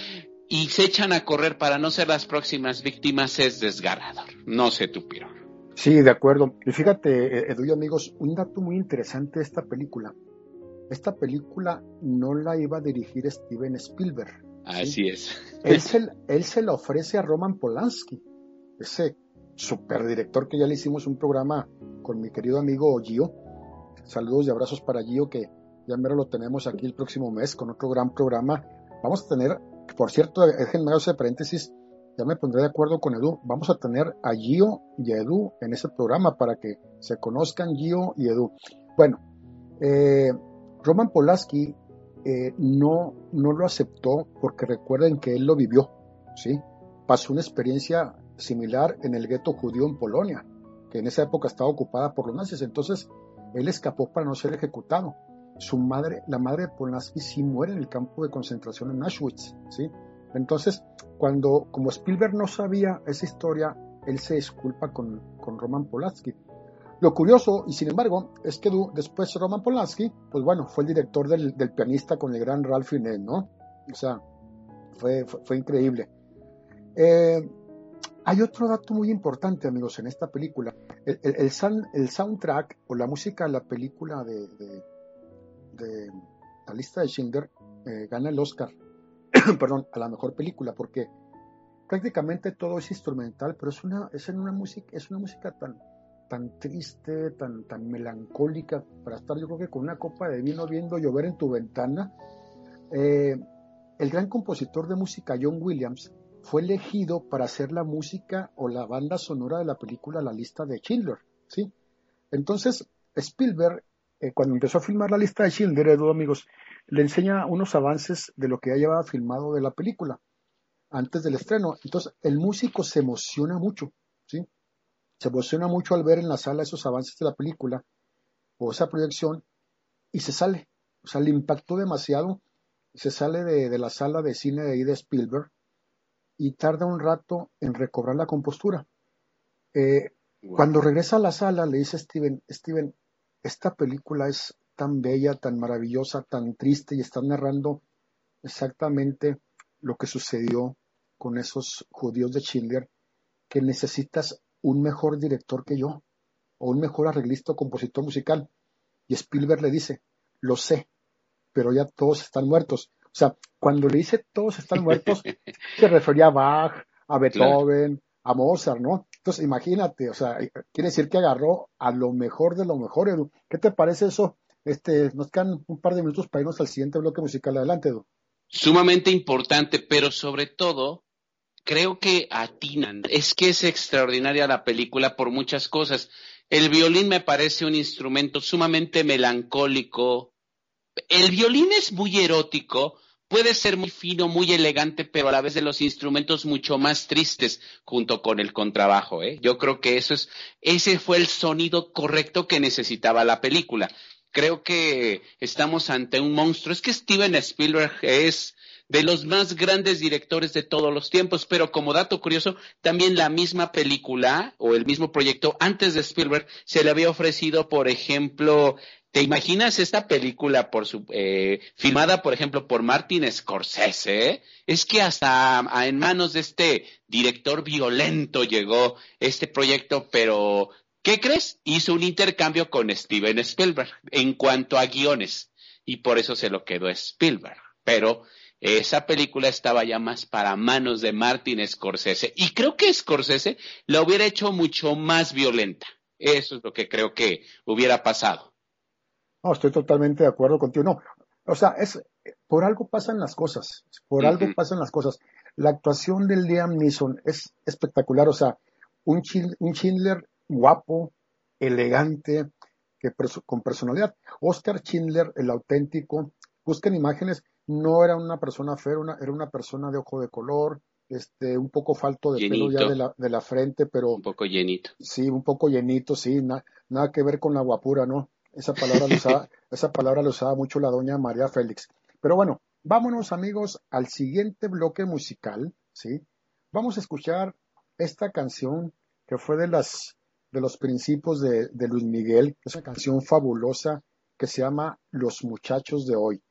y se echan a correr para no ser las próximas víctimas es desgarrador. No sé tu piro. Sí, de acuerdo. Y fíjate, eh, Edu y amigos, un dato muy interesante de esta película. Esta película no la iba a dirigir Steven Spielberg. Así es. Él [laughs] se, él se la ofrece a Roman Polanski, ese superdirector que ya le hicimos un programa con mi querido amigo Gio. Saludos y abrazos para Gio, que ya mero lo tenemos aquí el próximo mes con otro gran programa. Vamos a tener, por cierto, déjenme hacer paréntesis, ya me pondré de acuerdo con Edu. Vamos a tener a Gio y a Edu en ese programa para que se conozcan Gio y Edu. Bueno, eh, Roman Polanski eh, no, no lo aceptó porque recuerden que él lo vivió, ¿sí? Pasó una experiencia similar en el gueto judío en Polonia, que en esa época estaba ocupada por los nazis. Entonces, él escapó para no ser ejecutado. Su madre, la madre de Polanski sí muere en el campo de concentración en Auschwitz, ¿sí? Entonces, cuando, como Spielberg no sabía esa historia, él se disculpa con, con Roman Polanski. Lo curioso, y sin embargo, es que después Roman Polanski, pues bueno, fue el director del, del pianista con el gran Ralph Fiennes, ¿no? O sea, fue, fue, fue increíble. Eh, hay otro dato muy importante, amigos, en esta película. El, el- el soundtrack o la música de la película de, de- de la lista de Schindler eh, gana el Oscar, [coughs] perdón, a la mejor película, porque prácticamente todo es instrumental, pero es una, es en una música, es una música tan, tan triste, tan, tan melancólica, para estar yo creo que con una copa de vino viendo llover en tu ventana. Eh, el gran compositor de música, John Williams, fue elegido para hacer la música o la banda sonora de la película La lista de Schindler, ¿sí? Entonces, Spielberg, eh, cuando empezó a filmar la lista de Schindler, Edu, amigos, le enseña unos avances de lo que ya llevaba filmado de la película antes del estreno. Entonces, el músico se emociona mucho, ¿sí? Se emociona mucho al ver en la sala esos avances de la película o esa proyección y se sale. O sea, le impactó demasiado. Se sale de, de la sala de cine de ahí de Spielberg y tarda un rato en recobrar la compostura. Eh, cuando regresa a la sala, le dice a Steven, Steven, esta película es tan bella, tan maravillosa, tan triste y está narrando exactamente lo que sucedió con esos judíos de Schindler, que necesitas un mejor director que yo, o un mejor arreglista o compositor musical. Y Spielberg le dice, lo sé, pero ya todos están muertos. O sea, cuando le dice todos están muertos, [laughs] se refería a Bach, a Beethoven, a Mozart, ¿no? Entonces, imagínate, o sea, quiere decir que agarró a lo mejor de lo mejor, Edu. ¿Qué te parece eso? Este, nos quedan un par de minutos para irnos al siguiente bloque musical. Adelante, Edu. Sumamente importante, pero sobre todo, creo que atinan. Es que es extraordinaria la película por muchas cosas. El violín me parece un instrumento sumamente melancólico. El violín es muy erótico, puede ser muy fino, muy elegante, pero a la vez de los instrumentos mucho más tristes junto con el contrabajo, ¿eh? Yo creo que eso es, ese fue el sonido correcto que necesitaba la película. Creo que estamos ante un monstruo. Es que Steven Spielberg es de los más grandes directores de todos los tiempos, pero como dato curioso, también la misma película o el mismo proyecto antes de Spielberg se le había ofrecido, por ejemplo, ¿te imaginas esta película por su, eh, filmada, por ejemplo, por Martin Scorsese? Es que hasta en manos de este director violento llegó este proyecto, pero ¿qué crees? Hizo un intercambio con Steven Spielberg en cuanto a guiones y por eso se lo quedó Spielberg. Pero esa película estaba ya más para manos de Martin Scorsese y creo que Scorsese la hubiera hecho mucho más violenta. Eso es lo que creo que hubiera pasado. No, estoy totalmente de acuerdo contigo. No, o sea, es por algo pasan las cosas, por algo pasan las cosas. La actuación de Liam Neeson es espectacular, o sea, un, Schindler, un Schindler guapo, elegante, que con personalidad. Oscar Schindler, el auténtico, busquen imágenes, no era una persona fea, era una, era una persona de ojo de color, este, un poco falto de pelo ya de la, de la frente, pero Un poco llenito. Sí, un poco llenito, sí, na- nada que ver con la guapura, ¿no? Esa palabra la usaba, [laughs] esa palabra la usaba mucho la doña María Félix. Pero bueno, vámonos amigos al siguiente bloque musical, ¿sí? Vamos a escuchar esta canción que fue de las de los principios de, de Luis Miguel, es una canción fabulosa que se llama Los muchachos de hoy.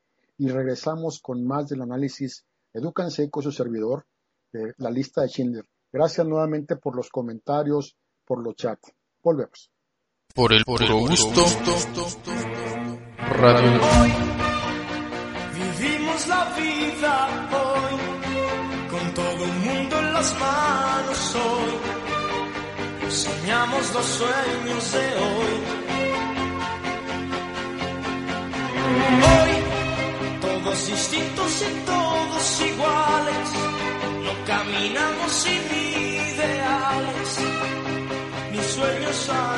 Y regresamos con más del análisis Edúcanse con su servidor, de la lista de Schindler. Gracias nuevamente por los comentarios, por los chats. Volvemos. Por el puro gusto. Radio Hoy vivimos la vida hoy, con todo el mundo en las manos hoy. Soñamos los sueños de hoy. Distintos y todos iguales, no caminamos sin ideales, ni sueños a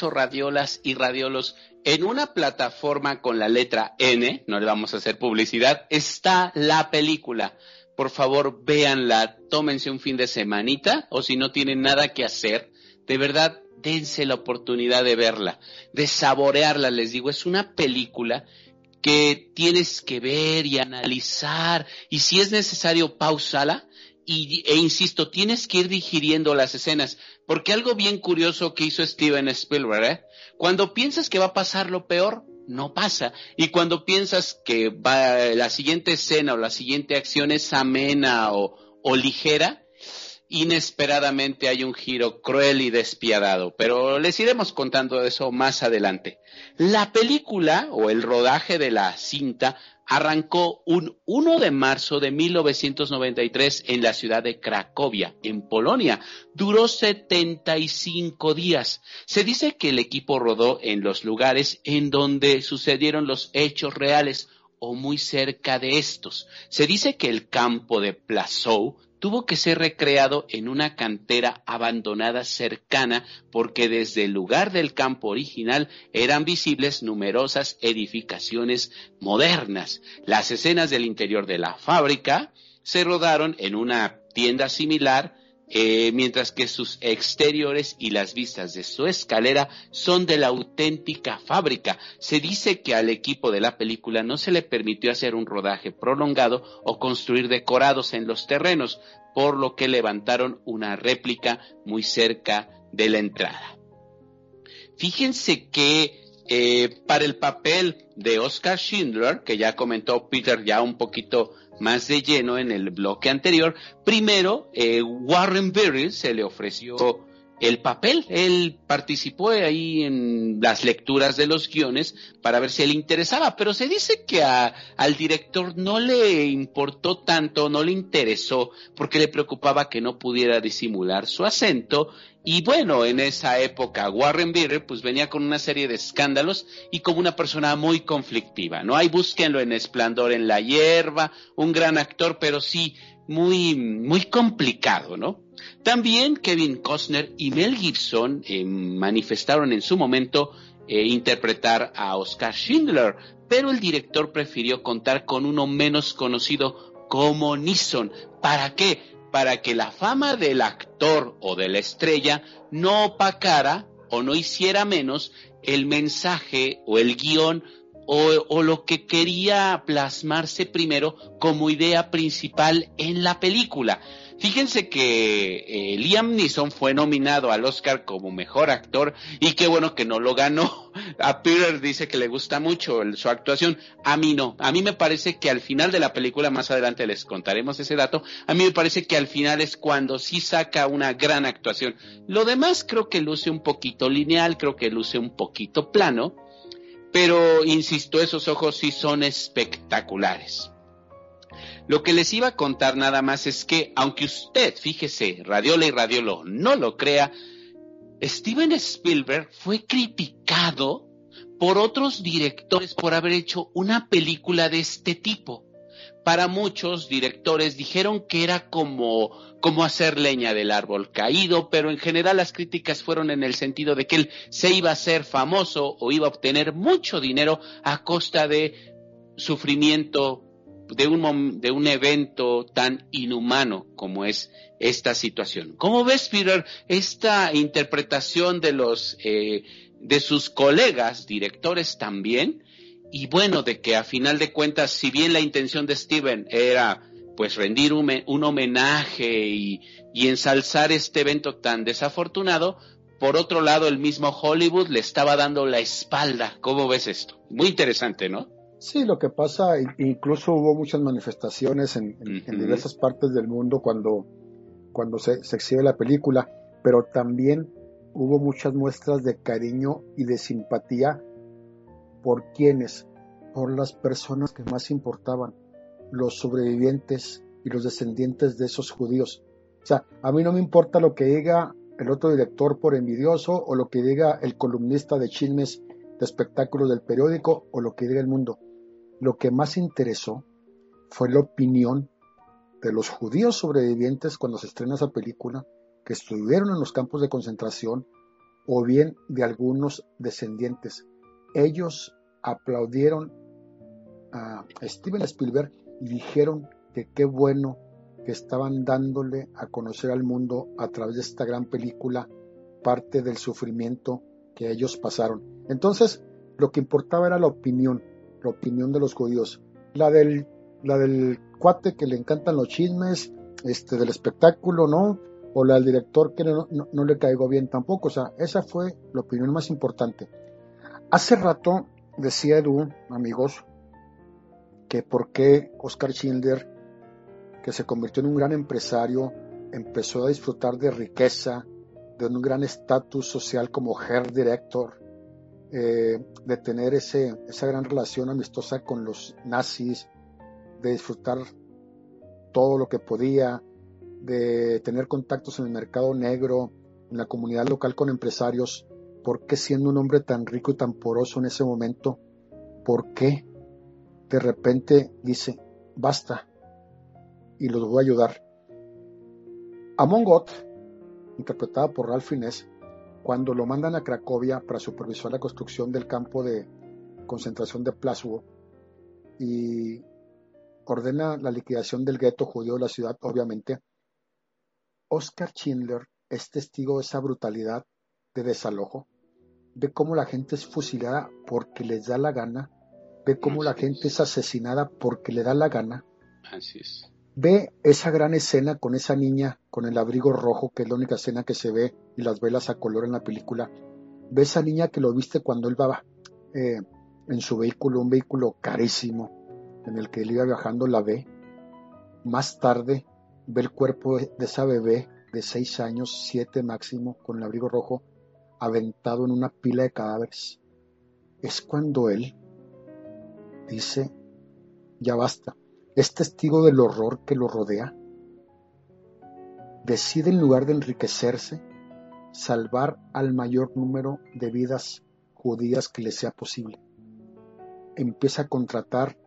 radiolas y radiolos. En una plataforma con la letra N, no le vamos a hacer publicidad, está la película. Por favor, véanla, tómense un fin de semanita, o si no tienen nada que hacer, de verdad, dense la oportunidad de verla, de saborearla, les digo, es una película que tienes que ver y analizar, y si es necesario, pausala, y, e insisto, tienes que ir digiriendo las escenas, porque algo bien curioso que hizo Steven Spielberg, ¿eh? cuando piensas que va a pasar lo peor, no pasa, y cuando piensas que va, la siguiente escena o la siguiente acción es amena o, o ligera, inesperadamente hay un giro cruel y despiadado, pero les iremos contando eso más adelante. La película o el rodaje de la cinta arrancó un 1 de marzo de 1993 en la ciudad de Cracovia, en Polonia. Duró 75 días. Se dice que el equipo rodó en los lugares en donde sucedieron los hechos reales o muy cerca de estos. Se dice que el campo de Plazou tuvo que ser recreado en una cantera abandonada cercana porque desde el lugar del campo original eran visibles numerosas edificaciones modernas. Las escenas del interior de la fábrica se rodaron en una tienda similar eh, mientras que sus exteriores y las vistas de su escalera son de la auténtica fábrica. Se dice que al equipo de la película no se le permitió hacer un rodaje prolongado o construir decorados en los terrenos, por lo que levantaron una réplica muy cerca de la entrada. Fíjense que eh, para el papel de Oscar Schindler, que ya comentó Peter ya un poquito más de lleno en el bloque anterior, primero eh, Warren Beatty se le ofreció el papel. Él participó ahí en las lecturas de los guiones para ver si le interesaba, pero se dice que a- al director no le importó tanto, no le interesó, porque le preocupaba que no pudiera disimular su acento. Y bueno, en esa época Warren Beatty pues venía con una serie de escándalos y como una persona muy conflictiva, ¿no? Hay búsquenlo en Esplendor en la hierba, un gran actor, pero sí muy, muy complicado, ¿no? También Kevin Costner y Mel Gibson eh, manifestaron en su momento eh, interpretar a Oscar Schindler, pero el director prefirió contar con uno menos conocido como Neeson. ¿Para qué? Para que la fama del actor o de la estrella no opacara o no hiciera menos el mensaje o el guion o, o lo que quería plasmarse primero como idea principal en la película. Fíjense que eh, Liam Neeson fue nominado al Oscar como mejor actor y qué bueno que no lo ganó. [laughs] A Peter dice que le gusta mucho su actuación. A mí no. A mí me parece que al final de la película, más adelante les contaremos ese dato, a mí me parece que al final es cuando sí saca una gran actuación. Lo demás creo que luce un poquito lineal, creo que luce un poquito plano, pero insisto, esos ojos sí son espectaculares. Lo que les iba a contar nada más es que, aunque usted, fíjese, Radiola y Radiolo no lo crea, Steven Spielberg fue criticado por otros directores por haber hecho una película de este tipo. Para muchos directores dijeron que era como, como hacer leña del árbol caído, pero en general las críticas fueron en el sentido de que él se iba a hacer famoso o iba a obtener mucho dinero a costa de sufrimiento de un, de un evento tan inhumano como es esta situación. ¿Cómo ves, Peter, esta interpretación de los eh, de sus colegas directores también? Y bueno, de que a final de cuentas, si bien la intención de Steven era pues rendir un, un homenaje y, y ensalzar este evento tan desafortunado, por otro lado el mismo Hollywood le estaba dando la espalda. ¿Cómo ves esto? Muy interesante, ¿no? Sí, lo que pasa, incluso hubo muchas manifestaciones en, en- en Ujú. diversas partes del mundo cuando, cuando se, se exhibe la película, pero también hubo muchas muestras de cariño y de simpatía por quienes, por las personas que más importaban, los sobrevivientes y los descendientes de esos judíos. O sea, a mí no me importa lo que diga el otro director por envidioso o lo que diga el columnista de chismes de espectáculos del periódico o lo que diga el mundo. Lo que más interesó fue la opinión de los judíos sobrevivientes cuando se estrena esa película, que estuvieron en los campos de concentración, o bien de algunos descendientes. Ellos aplaudieron a Steven Spielberg y dijeron que qué bueno que estaban dándole a conocer al mundo a través de esta gran película parte del sufrimiento que ellos pasaron. Entonces, lo que importaba era la opinión, la opinión de los judíos. La del, la del cuate que le encantan los chismes, este, del espectáculo, ¿no? O la del director que no, no- le caigo bien tampoco. O sea, esa fue la opinión más importante. Hace rato decía Edu, amigos, que por qué Oscar Schindler, que se convirtió en un gran empresario, empezó a disfrutar de riqueza, de un gran estatus social como hair director, eh, de tener ese, esa gran relación amistosa con los nazis, de disfrutar todo lo que podía, de tener contactos en el mercado negro, en la comunidad local con empresarios, ¿por qué siendo un hombre tan rico y tan poroso en ese momento, por qué de repente dice, basta, y los voy a ayudar? Amon Gott, interpretada por Ralph Fiennes, cuando lo mandan a Cracovia para supervisar la construcción del campo de concentración de Plaszow y ordena la liquidación del gueto judío de la ciudad, obviamente, Oscar Schindler es testigo de esa brutalidad de desalojo, ve cómo la gente es fusilada porque les da la gana, ve cómo la gente es asesinada porque le da la gana, Así es. Ve esa gran escena con esa niña con el abrigo rojo, que es la única escena que se ve, y las velas a color en la película. Ve esa niña que lo viste cuando él va eh, en su vehículo, un vehículo carísimo, en el que él iba viajando, la ve. Más tarde ve el cuerpo de esa bebé de seis años, siete máximo, con el abrigo rojo, aventado en una pila de cadáveres. Es cuando él dice, ya basta es testigo del horror que lo rodea, decide en lugar de enriquecerse, salvar al mayor número de vidas judías que le sea posible. Empieza a contratar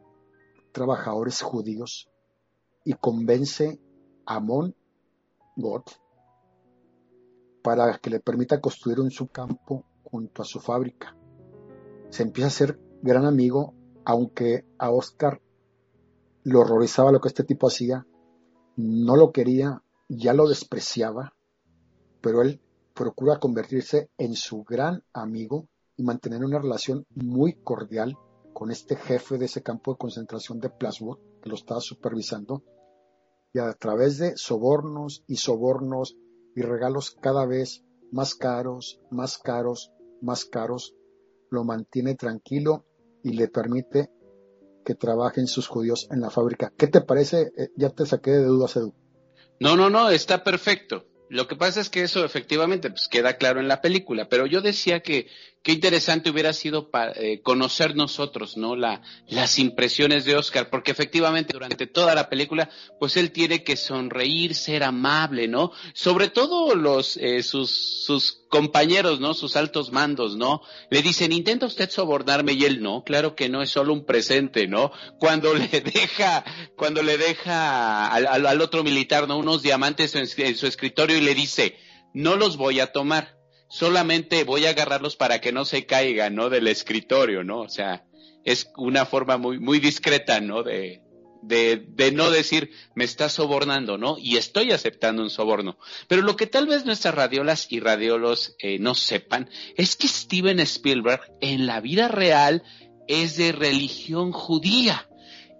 trabajadores judíos y convence a Amon Gott para que le permita construir un subcampo junto a su fábrica. Se empieza a ser gran amigo, aunque a Oscar lo horrorizaba lo que este tipo hacía, no lo quería, ya lo despreciaba, pero él procura convertirse en su gran amigo y mantener una relación muy cordial con este jefe de ese campo de concentración de Plaswood, que lo estaba supervisando, y a través de sobornos y sobornos y regalos cada vez más caros, más caros, más caros, lo mantiene tranquilo y le permite que trabajen sus judíos en la fábrica. ¿Qué te parece? Eh, ya te saqué de dudas, Edu. No, no, no, está perfecto. Lo que pasa es que eso efectivamente pues, queda claro en la película, pero yo decía que qué interesante hubiera sido pa- eh, conocer nosotros, ¿no? La, las impresiones de Oscar, porque efectivamente durante toda la película, pues él tiene que sonreír, ser amable, ¿no? Sobre todo los, eh, sus, sus compañeros, ¿no? Sus altos mandos, ¿no? Le dicen, intenta usted sobornarme y él no, claro que no, es solo un presente, ¿no? Cuando le [laughs] deja, cuando le deja al, al- otro militar, ¿no? Unos diamantes en su escritorio y le dice, no los voy a tomar, solamente voy a agarrarlos para que no se caigan, ¿no? Del escritorio, ¿no? O sea, es una forma muy, muy discreta, ¿no? De, de, de no decir, me estás sobornando, ¿no? Y estoy aceptando un soborno. Pero lo que tal vez nuestras radiolas y radiolos eh, no sepan es que Steven Spielberg en la vida real es de religión judía.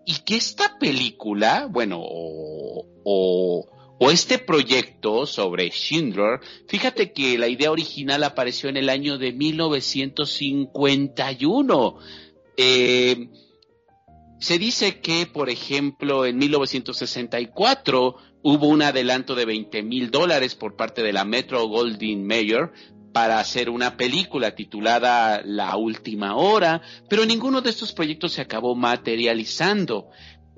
Y que esta película, bueno, o, o, o este proyecto sobre Schindler, fíjate que la idea original apareció en el año de 1951. Eh, se dice que, por ejemplo, en 1964 hubo un adelanto de 20 mil dólares por parte de la Metro Goldwyn Mayer para hacer una película titulada La Última Hora, pero ninguno de estos proyectos se acabó materializando.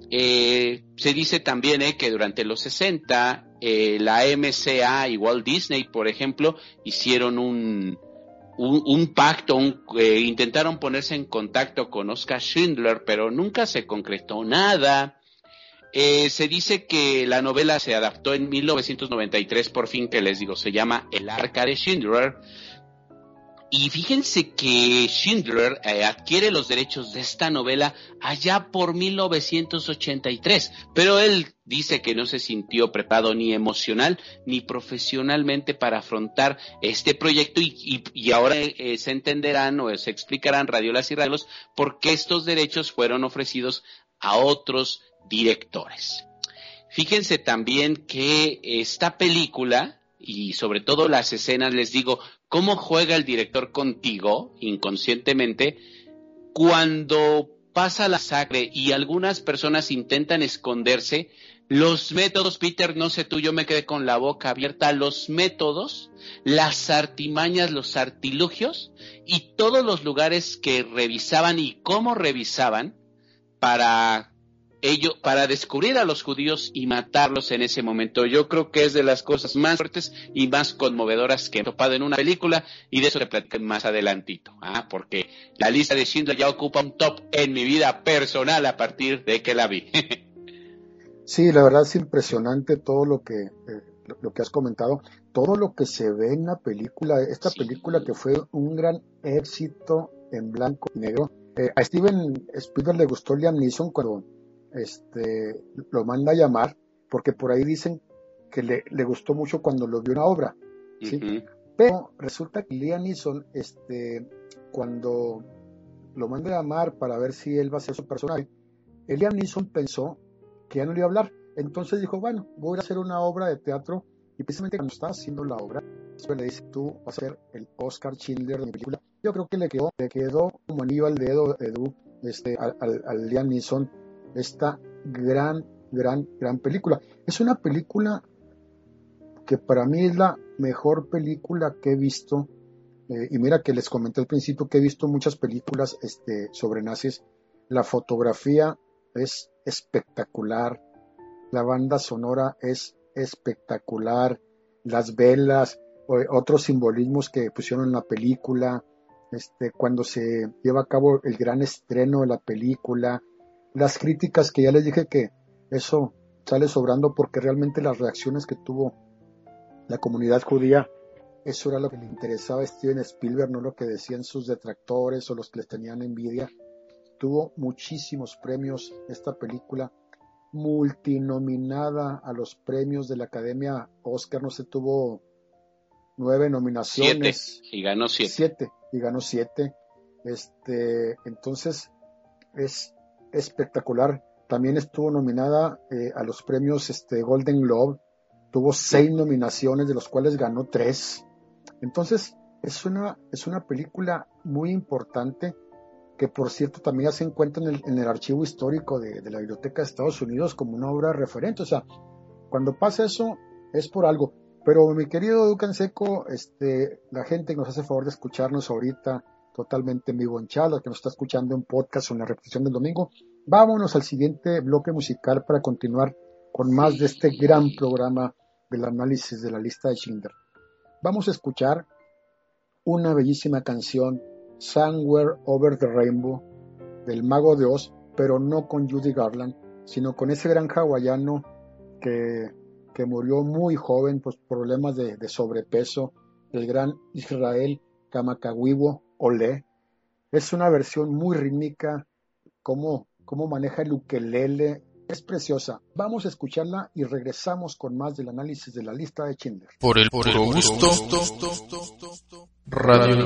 Eh, se dice también eh, que durante los 60 eh, la MCA y Walt Disney, por ejemplo, hicieron un, un, pacto, un, intentaron ponerse en contacto con Oscar Schindler, pero nunca se concretó nada. Se dice que la novela se adaptó en 1993, por fin que les digo, se llama El Arca de Schindler. Y fíjense que Schindler eh, adquiere los derechos de esta novela allá por 1983, pero él dice que no se sintió preparado ni emocional ni profesionalmente para afrontar este proyecto y, y- ahora eh, se entenderán o se explicarán radiolas y radiolos por qué estos derechos fueron ofrecidos a otros directores. Fíjense también que esta película y sobre todo las escenas, les digo, cómo juega el director contigo inconscientemente cuando pasa la sangre y algunas personas intentan esconderse. Los métodos, Peter, no sé tú, yo me quedé con la boca abierta. Los métodos, las artimañas, los artilugios y todos los lugares que revisaban y cómo revisaban para ello, para descubrir a los judíos y matarlos en ese momento. Yo creo que es de las cosas más fuertes y más conmovedoras que he topado en una película y de eso le platico más adelantito, ¿ah? porque la lista de Schindler ya ocupa un top en mi vida personal a partir de que la vi. [laughs] Sí, la verdad es impresionante todo lo que, eh, lo, lo que has comentado, todo lo que se ve en la película, esta Sí. película que fue un gran éxito en blanco y negro. Eh, a Steven Spielberg le gustó Liam Neeson cuando este, lo manda a llamar, porque por ahí dicen que le, le gustó mucho cuando lo vio en la obra. Sí. Pero resulta que Liam Neeson, este, cuando lo manda a llamar para ver si él va a ser su personaje, Liam Neeson pensó que ya no le iba a hablar. Entonces dijo, bueno, voy a hacer una obra de teatro. Y precisamente cuando estaba haciendo la obra, le dice, tú vas a ser el Oscar Schindler de mi película. Yo creo que le quedó, le quedó como anillo al dedo, Edu, este, al, al, al Liam Neeson, esta gran, gran, gran película. Es una película que para mí es la mejor película que he visto. eh, y mira que les comenté al principio que he visto muchas películas este, sobre nazis. La fotografía es espectacular. La banda sonora es espectacular. Las velas, otros simbolismos que pusieron en la película. Este, cuando se lleva a cabo el gran estreno de la película. Las críticas que ya les dije que eso sale sobrando porque realmente las reacciones que tuvo la comunidad judía, eso era lo que le interesaba a Steven Spielberg, no lo que decían sus detractores o los que les tenían envidia. Tuvo muchísimos premios esta película, multinominada a los premios de la Academia Oscar, no se tuvo nueve Siete. nominaciones, Y ganó siete. siete, y ganó siete. Este, entonces es espectacular. También estuvo nominada eh, a los premios este, Golden Globe. Tuvo seis nominaciones, de los cuales ganó tres. Entonces, es una, es una película muy importante que, por cierto, también se encuentra en el, en el archivo histórico de, de la Biblioteca de Estados Unidos como una obra referente. O sea, cuando pasa eso, es por algo. Pero mi querido Ducan Seco, este, la gente nos hace favor de escucharnos ahorita totalmente en vivo que nos está escuchando en podcast o en la repetición del domingo, vámonos al siguiente bloque musical para continuar con más de este gran programa del análisis de la lista de Schindler. Vamos a escuchar una bellísima canción, Somewhere Over the Rainbow, del Mago de Oz, pero no con Judy Garland, sino con ese gran hawaiano que, que murió muy joven por problemas de, de sobrepeso, el gran Israel Kamakawiwo Ole. Es una versión muy rítmica, cómo, cómo maneja el ukelele, es preciosa. Vamos a escucharla y regresamos con más del análisis de la lista de Schindler. Por el puro gusto. Radio.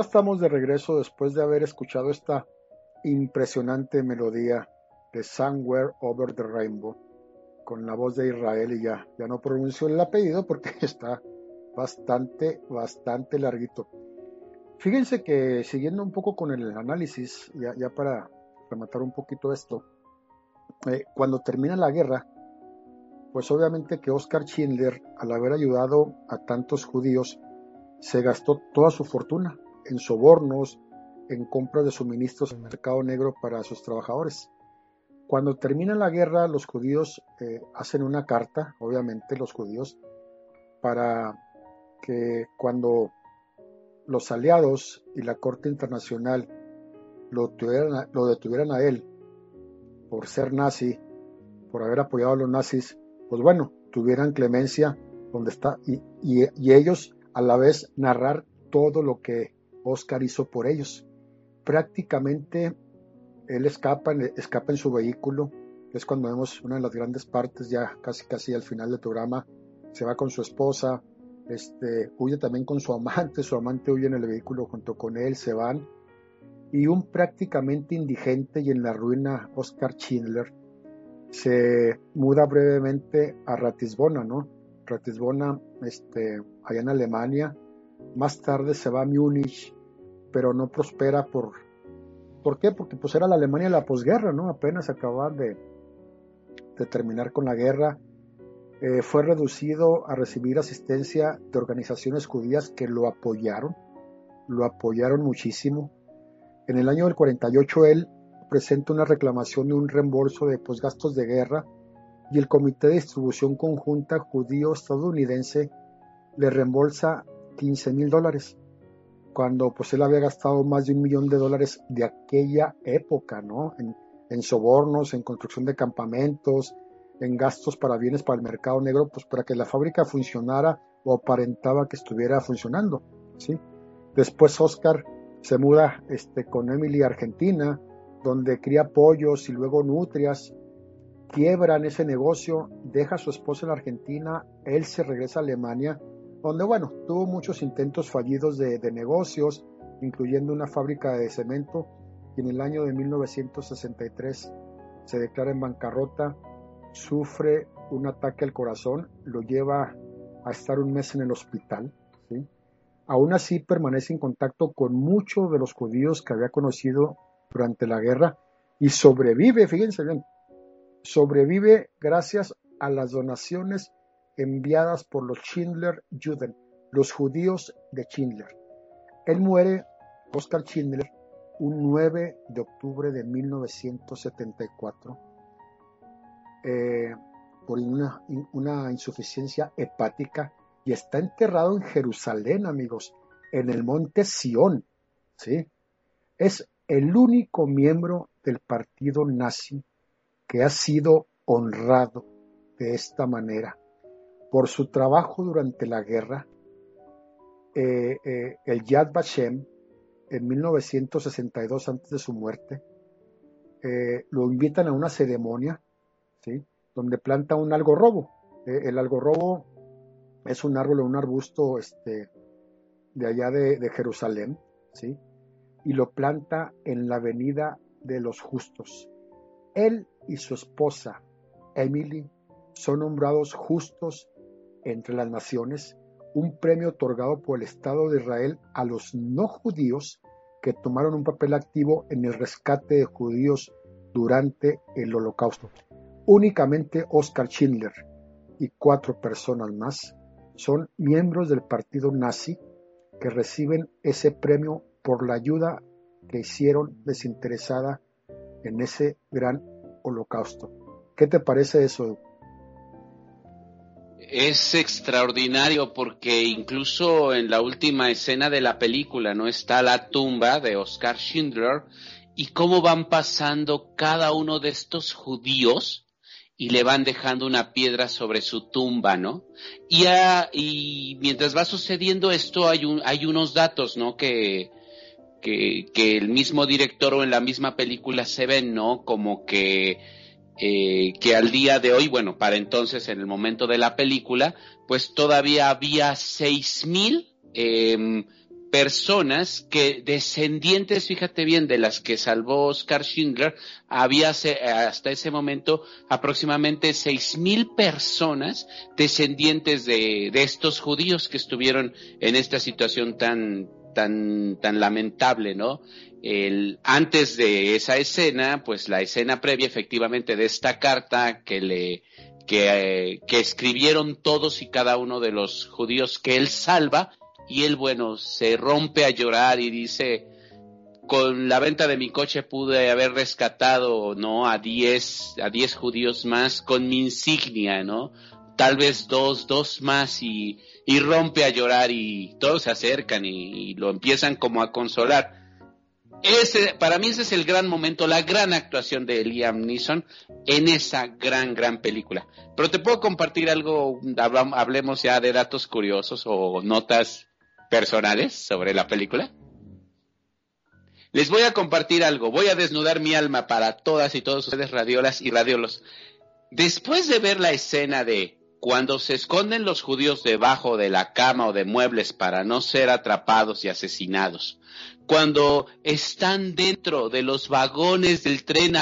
Estamos de regreso después de haber escuchado esta impresionante melodía de Somewhere Over the Rainbow con la voz de Israel y ya, ya no pronuncio el apellido porque [laughs] está bastante, bastante larguito. Fíjense que siguiendo un poco con el análisis, ya, ya para rematar un poquito esto, eh, cuando termina la guerra, pues obviamente que Oscar Schindler, al haber ayudado a tantos judíos, se gastó toda su fortuna en sobornos, en compras de suministros en el mercado negro para sus trabajadores. Cuando termina la guerra, los judíos eh, hacen una carta, obviamente los judíos, para que cuando los aliados y la Corte Internacional lo, detuvieran a él por ser nazi, por haber apoyado a los nazis, pues bueno, tuvieran clemencia donde está y ellos a la vez narrar todo lo que Oscar hizo por ellos. Prácticamente él escapa, escapa en su vehículo, es cuando vemos una de las grandes partes ya casi casi al final del programa, se va con su esposa, este, huye también con su amante, su amante huye en el vehículo junto con él, se van, y un prácticamente indigente y en la ruina Oscar Schindler se muda brevemente a Ratisbona, ¿no? Ratisbona, este, allá en Alemania, más tarde se va a Múnich, pero no prospera por, ¿por qué? Porque pues era la Alemania de la posguerra, ¿no? Apenas acababan de, terminar con la guerra, eh, fue reducido a recibir asistencia de organizaciones judías que lo apoyaron, lo apoyaron muchísimo. En el año del 48 él presenta una reclamación de un reembolso de pues, gastos de guerra y el Comité de Distribución Conjunta Judío-Estadounidense le reembolsa 15 mil dólares, cuando pues él había gastado más de un millón de dólares de aquella época, ¿no? En, sobornos, en construcción de campamentos, en gastos para bienes para el mercado negro, pues para que la fábrica funcionara o aparentaba que estuviera funcionando, ¿sí? Después Oscar se muda este, con Emily a Argentina, donde cría pollos y luego nutrias, quiebran ese negocio, deja a su esposa en Argentina, él se regresa a Alemania, donde, bueno, tuvo muchos intentos fallidos de, de negocios, incluyendo una fábrica de cemento, y en el año de 1963 se declara en bancarrota, sufre un ataque al corazón, lo lleva a estar un mes en el hospital. ¿sí? Aún así permanece en contacto con muchos de los judíos que había conocido durante la guerra y sobrevive, fíjense bien, sobrevive gracias a las donaciones enviadas por los Schindler Juden, los judíos de Schindler. Él muere, Oscar Schindler, un 9 de octubre de 1974 eh, por una, una insuficiencia hepática y está enterrado en Jerusalén, amigos, en el monte Sión. ¿sí? Es el único miembro del partido nazi que ha sido honrado de esta manera por su trabajo durante la guerra. eh, eh, el Yad Vashem, en 1962, antes de su muerte, eh, lo invitan a una ceremonia, ¿sí? donde planta un algarrobo. Eh, el algarrobo es un árbol o un arbusto este, de allá de, de Jerusalén, ¿sí? y lo planta en la avenida de los justos. Él y su esposa, Emily, son nombrados justos entre las naciones, un premio otorgado por el Estado de Israel a los no judíos que tomaron un papel activo en el rescate de judíos durante el holocausto. Únicamente Oscar Schindler y cuatro personas más son miembros del partido nazi que reciben ese premio por la ayuda que hicieron desinteresada en ese gran holocausto. ¿Qué te parece eso? Es extraordinario porque incluso en la última escena de la película no está la tumba de Oscar Schindler y cómo van pasando cada uno de estos judíos y le van dejando una piedra sobre su tumba, ¿no? Y, a- y mientras va sucediendo esto hay, un, hay unos datos, ¿no? Que, que, que el mismo director o en la misma película se ven, ¿no? Como que, eh, que al día de hoy, bueno, para entonces, en el momento de la película, pues todavía había seis mil em, personas que descendientes, fíjate bien, de las que salvó Oscar Schindler, había hasta ese momento aproximadamente seis mil personas descendientes de, de estos judíos que estuvieron en esta situación tan, tan, tan lamentable, ¿no? El, antes de esa escena, pues la escena previa efectivamente de esta carta que le, que, eh, que escribieron todos y cada uno de los judíos que él salva, y él, bueno, se rompe a llorar y dice, con la venta de mi coche pude haber rescatado, ¿no? A 10, a 10 judíos más con mi insignia, ¿no? Tal vez dos, dos más y, y rompe a llorar y todos se acercan y, lo empiezan como a consolar. Ese, para mí ese es el gran momento, la gran actuación de Liam Neeson en esa gran, gran película. Pero te puedo compartir algo, hablemos ya de datos curiosos o notas personales sobre la película. Les voy a compartir algo, voy a desnudar mi alma para todas y todos ustedes radiolas y radiolos. Después de ver la escena de cuando se esconden los judíos debajo de la cama o de muebles para no ser atrapados y asesinados, cuando están dentro de los vagones del tren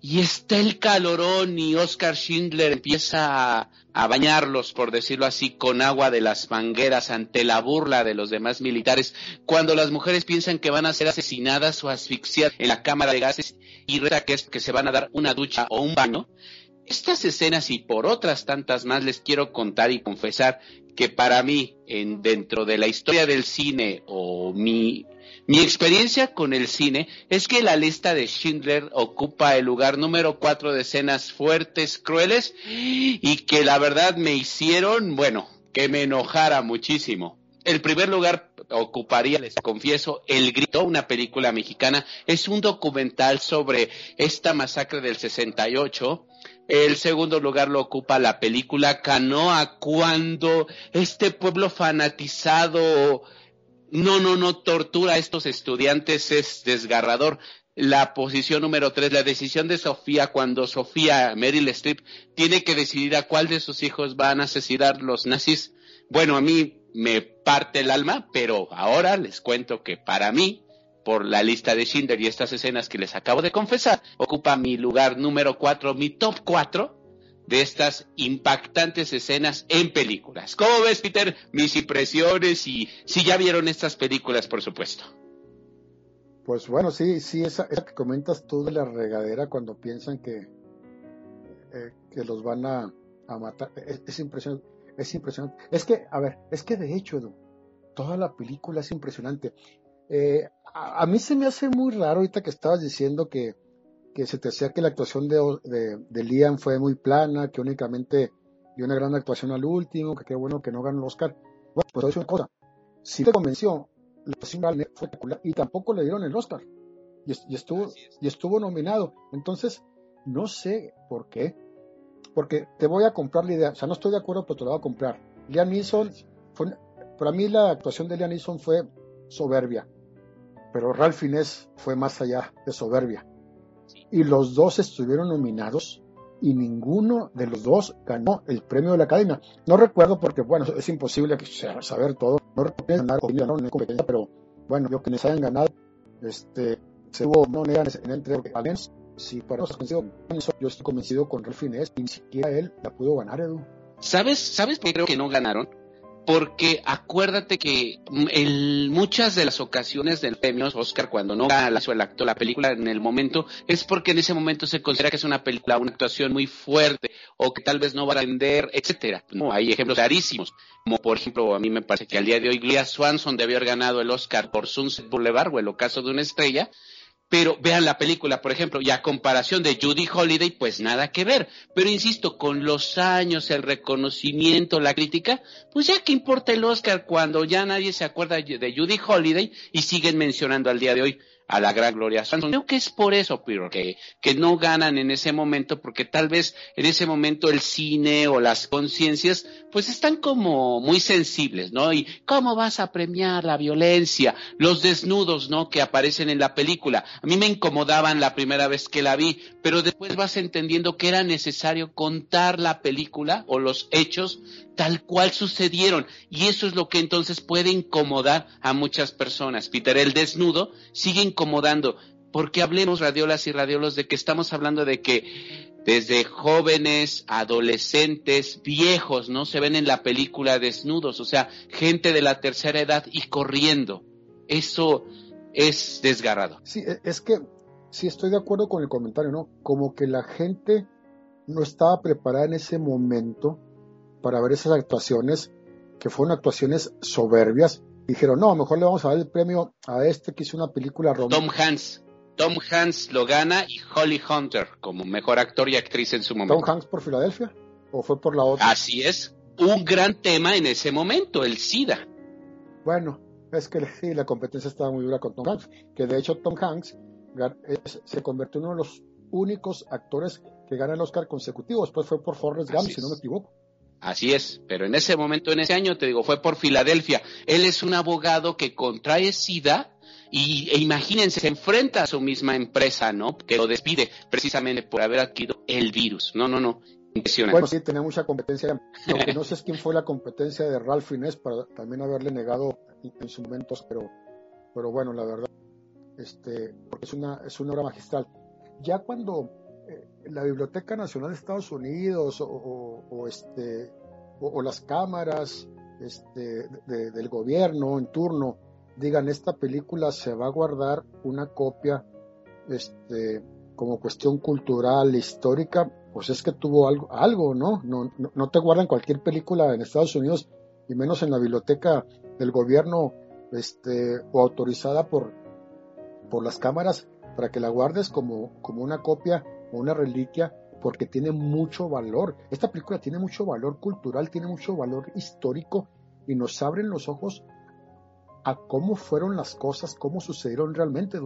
y está el calorón y Oscar Schindler empieza a, bañarlos, por decirlo así, con agua de las mangueras ante la burla de los demás militares, cuando las mujeres piensan que van a ser asesinadas o asfixiadas en la cámara de gases y resulta que, es que se van a dar una ducha o un baño, estas escenas y por otras tantas más les quiero contar y confesar que para mí, en, dentro de la historia del cine o mi, mi experiencia con el cine, es que la lista de Schindler ocupa el lugar número cuatro de escenas fuertes, crueles y que la verdad me hicieron, bueno, que me enojara muchísimo. El primer lugar ocuparía, les confieso, El Grito, una película mexicana. Es un documental sobre esta masacre del 68. El segundo lugar lo ocupa la película Canoa, cuando este pueblo fanatizado, no, no, no, tortura a estos estudiantes es desgarrador. La posición número tres, la decisión de Sofía, cuando Sofía, Meryl Streep, tiene que decidir a cuál de sus hijos van a asesinar los nazis. Bueno, a mí me parte el alma, pero ahora les cuento que para mí, por la lista de Schindler y estas escenas que les acabo de confesar, ocupa mi lugar número 4, mi top 4 de estas impactantes escenas en películas. ¿Cómo ves, Peter? Mis impresiones y si ya vieron estas películas, por supuesto. Pues bueno, sí, sí, esa, esa que comentas tú de la regadera cuando piensan que, eh, que los van a, a matar, es, es impresionante, es impresionante. Es que, a ver, es que de hecho, Edu, toda la película es impresionante. Eh, a, a mí se me hace muy raro ahorita que estabas diciendo que, que se te hacía que la actuación de, de, de Liam fue muy plana, que únicamente dio una gran actuación al último, que qué bueno que no ganó el Oscar. Bueno, pues es una cosa, si te convenció, la actuación fue espectacular y tampoco le dieron el Oscar. Y, est- y estuvo, y estuvo nominado. Entonces, no sé por qué. Porque te voy a comprar la idea. O sea, no estoy de acuerdo, pero te la voy a comprar. Liam Neeson, fue, para mí la actuación de Liam Neeson fue soberbia. Pero Ralph Fiennes fue más allá de soberbia. Y los dos estuvieron nominados y ninguno de los dos ganó el premio de la Academia. No recuerdo porque, bueno, es imposible que- saber todo. No recuerdo ganaron o ganaron en competencia, pero bueno, yo quienes hayan ganado, este, se hubo no negan en entre aliens. Si para nosotros convencido, yo estoy convencido con Ralph Fiennes ni siquiera él la pudo ganar, Edu. ¿Sabes, ¿Sabes por qué creo que no ganaron? Porque acuérdate que en muchas de las ocasiones del premio Oscar, cuando no gana el la película en el momento, es porque en ese momento se considera que es una película, una actuación muy fuerte, o que tal vez no va a vender, etcétera. No, hay ejemplos clarísimos. Como por ejemplo, a mí me parece que al día de hoy Glia Swanson debió haber ganado el Oscar por Sunset Boulevard o el ocaso de una estrella, pero vean la película, por ejemplo, y a comparación de Judy Holiday, pues nada que ver. Pero insisto, con los años, el reconocimiento, la crítica, pues ya que importa el Oscar cuando ya nadie se acuerda de Judy Holiday y siguen mencionando al día de hoy a la gran Gloria Swanson. Creo que es por eso, pero que, que no ganan en ese momento, porque tal vez en ese momento el cine o las conciencias, pues están como muy sensibles, ¿no? Y cómo vas a premiar la violencia, los desnudos, ¿no? Que aparecen en la película. A mí me incomodaban la primera vez que la vi, pero después vas entendiendo que era necesario contar la película o los hechos tal cual sucedieron. Y eso es lo que entonces puede incomodar a muchas personas. Peter, el desnudo sigue incomodando. Porque hablemos, radiolas y radiolos, de que estamos hablando de que desde jóvenes, adolescentes, viejos, ¿no? Se ven en la película desnudos, o sea, gente de la tercera edad y corriendo. Eso es desgarrado. Sí, e- es que sí estoy de acuerdo con el comentario, ¿no? Como que la gente no estaba preparada en ese momento para ver esas actuaciones, que fueron actuaciones soberbias. Dijeron, no, mejor le vamos a dar el premio a este que hizo una película romántica. Tom Hanks. Tom Hanks lo gana y Holly Hunter como mejor actor y actriz en su Tom momento. Hanks por Filadelfia o fue por la otra. Así es. Un gran tema en ese momento, el SIDA. Bueno, es que [laughs] sí, la competencia estaba muy dura con Tom Hanks, que de hecho Tom Hanks es- se convirtió en uno de los únicos actores que gana el Oscar consecutivo. Después fue por Forrest Gump, Así si no me equivoco. Así es, pero en ese momento, en ese año, te digo, fue por Filadelfia. Él es un abogado que contrae SIDA y e imagínense, se enfrenta a su misma empresa, ¿no? Que lo despide precisamente por haber adquirido el virus. No, no, no. Impresionante. Bueno, sí, tenía mucha competencia. Lo no sé quién fue la competencia de Ralph Fiennes para también haberle negado en, sus momentos, pero, pero bueno, la verdad, este, porque es una, es una obra magistral. Ya cuando la Biblioteca Nacional de Estados Unidos o, este, o, las cámaras este, de- del gobierno en turno digan esta película se va a guardar una copia este, como cuestión cultural, histórica, pues es que tuvo algo, algo ¿no? No, no, no te guardan cualquier película en Estados Unidos, y menos en la biblioteca del gobierno, este, o autorizada por, por las cámaras, para que la guardes como, como una copia una reliquia, porque tiene mucho valor. Esta película tiene mucho valor cultural, tiene mucho valor histórico, y nos abren los ojos a cómo fueron las cosas, cómo sucedieron realmente.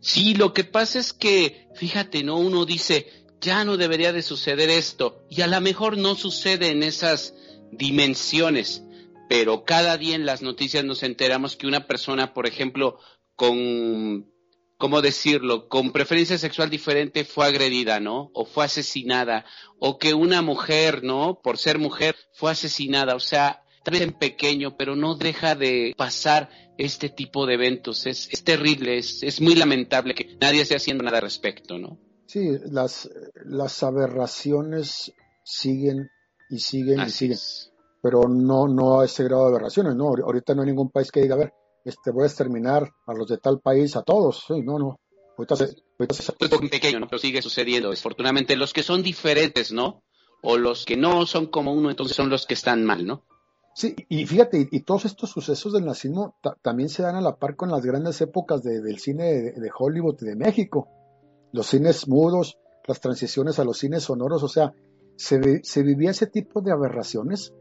Sí, lo que pasa es que, fíjate, ¿no? Uno dice, ya no debería de suceder esto, y a lo mejor no sucede en esas dimensiones, pero cada día en las noticias nos enteramos que una persona, por ejemplo, con, ¿cómo decirlo?, con preferencia sexual diferente fue agredida, ¿no? O fue asesinada, o que una mujer, ¿no? Por ser mujer, fue asesinada, o sea, tal vez en pequeño, pero no deja de pasar este tipo de eventos. Es, es terrible, es, es muy lamentable que nadie esté haciendo nada al respecto, ¿no? Sí, las, las aberraciones siguen y siguen y siguen, es. pero no, no a ese grado de aberraciones, ¿no? Ahor- Ahorita no hay ningún país que diga, a ver, este, voy a exterminar a los de tal país, a todos, sí, no, no. Ahorita se, ahorita se- Pues poco pequeño, ¿no? Pero sigue sucediendo. Desafortunadamente, los que son diferentes, ¿no? O los que no son como uno, entonces son los que están mal, ¿no? Sí, y fíjate, y, y todos estos sucesos del nazismo ta- también se dan a la par con las grandes épocas de- del cine de, de Hollywood y de México. Los cines mudos, las transiciones a los cines sonoros, o sea, se, se vivía ese tipo de aberraciones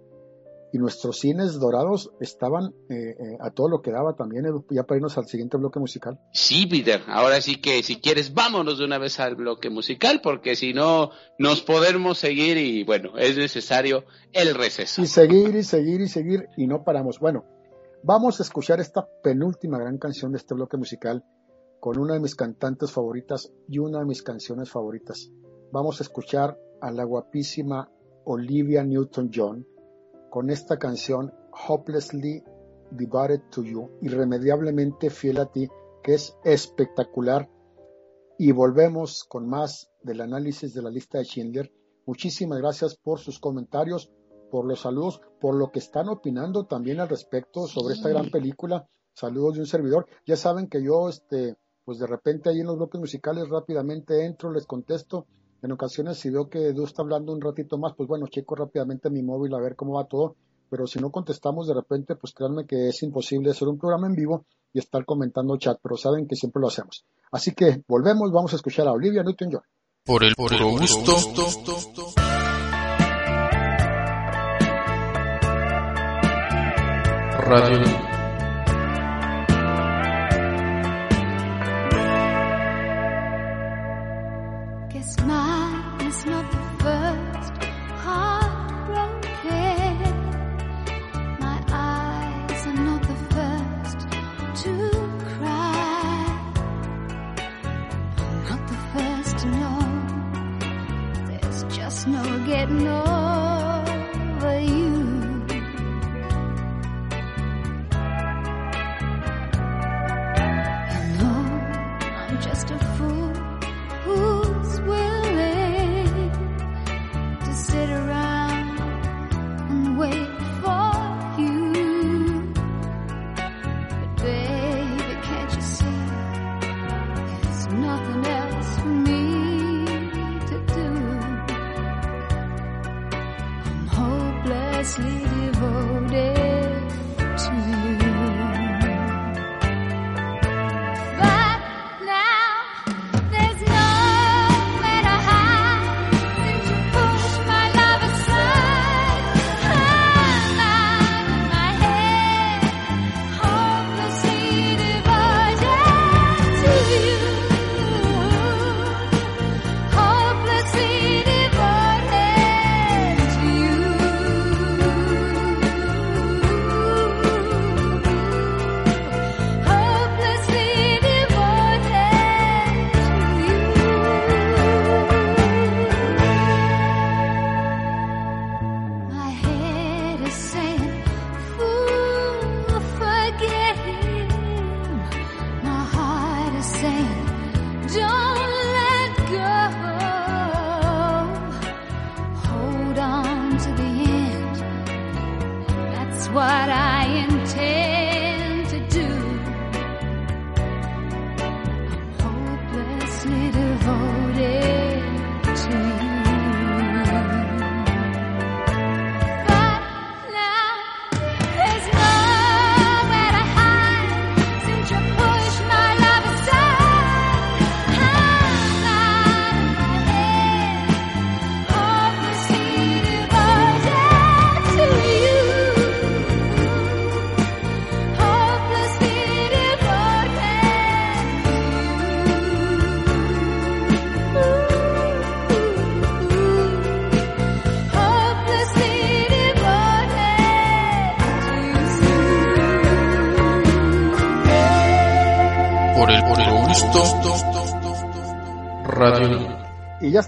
y nuestros cines dorados estaban eh, eh, a todo lo que daba también, Edu, ya para irnos al siguiente bloque musical. Sí, Peter. Ahora sí que si quieres, vámonos de una vez al bloque musical, porque si no, nos podemos seguir y bueno, es necesario el receso. Y seguir y seguir y seguir y no paramos. Bueno, vamos a escuchar esta penúltima gran canción de este bloque musical con una de mis cantantes favoritas y una de mis canciones favoritas. Vamos a escuchar a la guapísima Olivia Newton-John con esta canción Hopelessly Devoted to You, irremediablemente fiel a ti, que es espectacular. Y volvemos con más del análisis de la lista de Schindler. Muchísimas gracias por sus comentarios, por los saludos, por lo que están opinando también al respecto sobre esta gran película. Saludos de un servidor. Ya saben que yo, este, pues de repente ahí en los bloques musicales rápidamente entro, les contesto. En ocasiones si veo que Edu está hablando un ratito más, pues bueno, checo rápidamente mi móvil a ver cómo va todo. Pero si no contestamos de repente, pues créanme que es imposible hacer un programa en vivo y estar comentando chat, pero saben que siempre lo hacemos. Así que volvemos, vamos a escuchar a Olivia Newton-John. Por el puro gusto. Radio.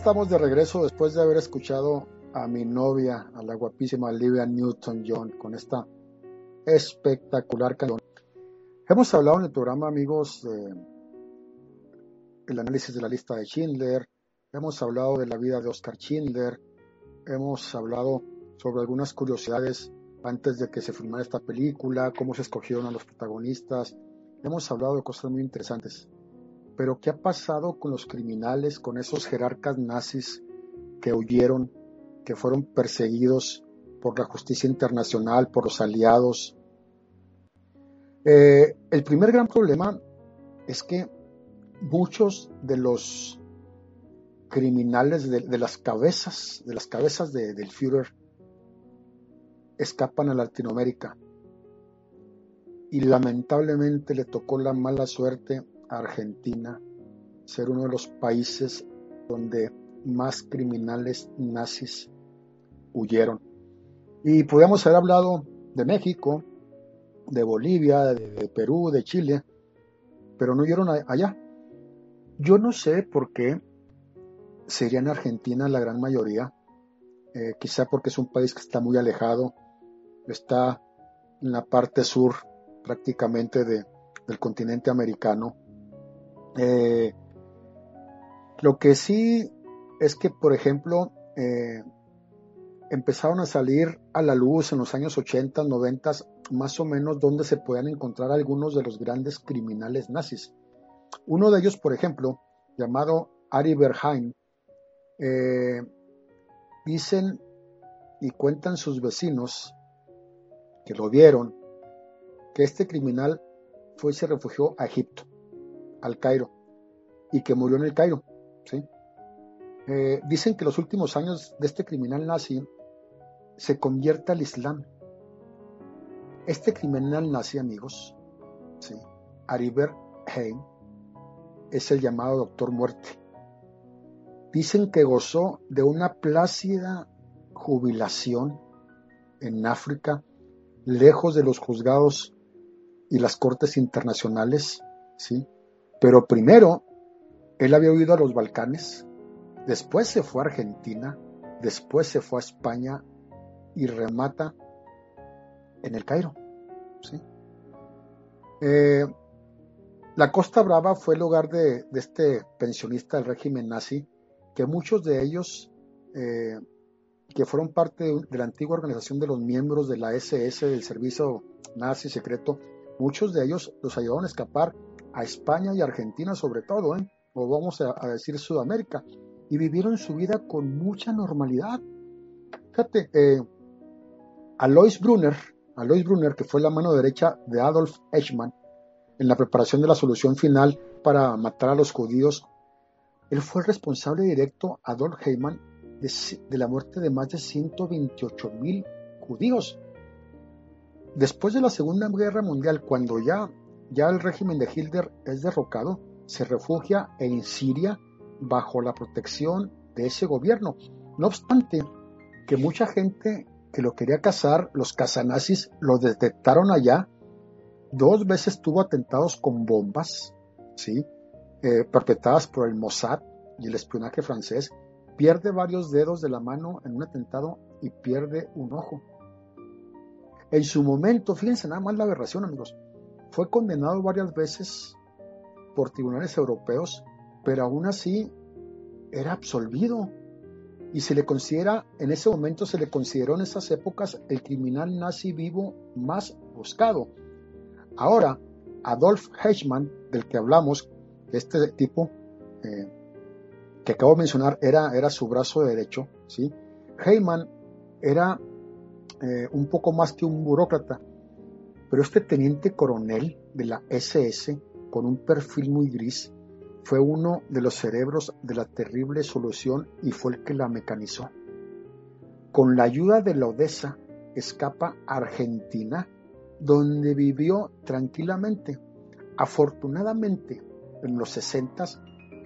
Estamos de regreso después de haber escuchado a mi novia, a la guapísima Olivia Newton-John, con esta espectacular canción. Hemos hablado en el programa, amigos, de el análisis de la lista de Schindler, hemos hablado de la vida de Oscar Schindler, hemos hablado sobre algunas curiosidades antes de que se filmara esta película, cómo se escogieron a los protagonistas, hemos hablado de cosas muy interesantes. Pero ¿qué ha pasado con los criminales, con esos jerarcas nazis que huyeron, que fueron perseguidos por la justicia internacional, por los aliados? Eh, el primer gran problema es que muchos de los criminales de, las cabezas, de las cabezas de- del Führer, escapan a Latinoamérica. Y lamentablemente le tocó la mala suerte Argentina ser uno de los países donde más criminales nazis huyeron. Y podríamos haber hablado de México, de Bolivia, de, Perú, de Chile, pero no huyeron allá. Yo no sé por qué sería en Argentina la gran mayoría, eh, quizá porque es un país que está muy alejado, está en la parte sur prácticamente de- del continente americano. Eh, lo que sí es que, por ejemplo, eh, empezaron a salir a la luz en los años 80, 90, más o menos donde se podían encontrar algunos de los grandes criminales nazis. Uno de ellos, por ejemplo, llamado Ari Berheim, eh, dicen y cuentan sus vecinos que lo vieron, que este criminal fue y se refugió a Egipto, al Cairo, y que murió en el Cairo. ¿sí? Eh, dicen que los últimos años de este criminal nazi se convierte al Islam. Este criminal nazi, amigos, ¿sí? Ariber es el llamado Doctor Muerte. Dicen que gozó de una plácida jubilación en África, lejos de los juzgados y las cortes internacionales, ¿sí? Pero primero, él había huido a los Balcanes, después se fue a Argentina, después se fue a España y remata en el Cairo, ¿sí? Eh, la Costa Brava fue el hogar de, este pensionista del régimen nazi, que muchos de ellos, eh, que fueron parte de, de la antigua organización de los miembros de la SS, del servicio nazi secreto, muchos de ellos los ayudaron a escapar a España y Argentina sobre todo, ¿eh? o vamos a, decir Sudamérica, y vivieron su vida con mucha normalidad. Fíjate, eh, Alois Brunner, Alois Brunner, que fue la mano derecha de Adolf Eichmann en la preparación de la solución final para matar a los judíos, él fue el responsable directo, Adolf Eichmann, de, de la muerte de más de 128 mil judíos. Después de la Segunda Guerra Mundial, cuando ya, ya el régimen de Hitler es derrocado, se refugia en Siria bajo la protección de ese gobierno. No obstante, que mucha gente que lo quería cazar, los cazanazis lo detectaron allá. Dos veces tuvo atentados con bombas, ¿sí? Eh, perpetradas por el Mossad y el espionaje francés. Pierde varios dedos de la mano en un atentado y pierde un ojo. En su momento, fíjense nada más la aberración, amigos, fue condenado varias veces por tribunales europeos, pero aún así era absolvido y se le considera, en ese momento se le consideró en esas épocas el criminal nazi vivo más buscado. Ahora, Adolf Eichmann, del que hablamos, este tipo eh, que acabo de mencionar era, era su brazo derecho, ¿sí? Eichmann era eh, un poco más que un burócrata, pero este teniente coronel de la SS, con un perfil muy gris, fue uno de los cerebros de la terrible solución y fue el que la mecanizó. Con la ayuda de la Odessa, escapa a Argentina, donde vivió tranquilamente. Afortunadamente, en los 60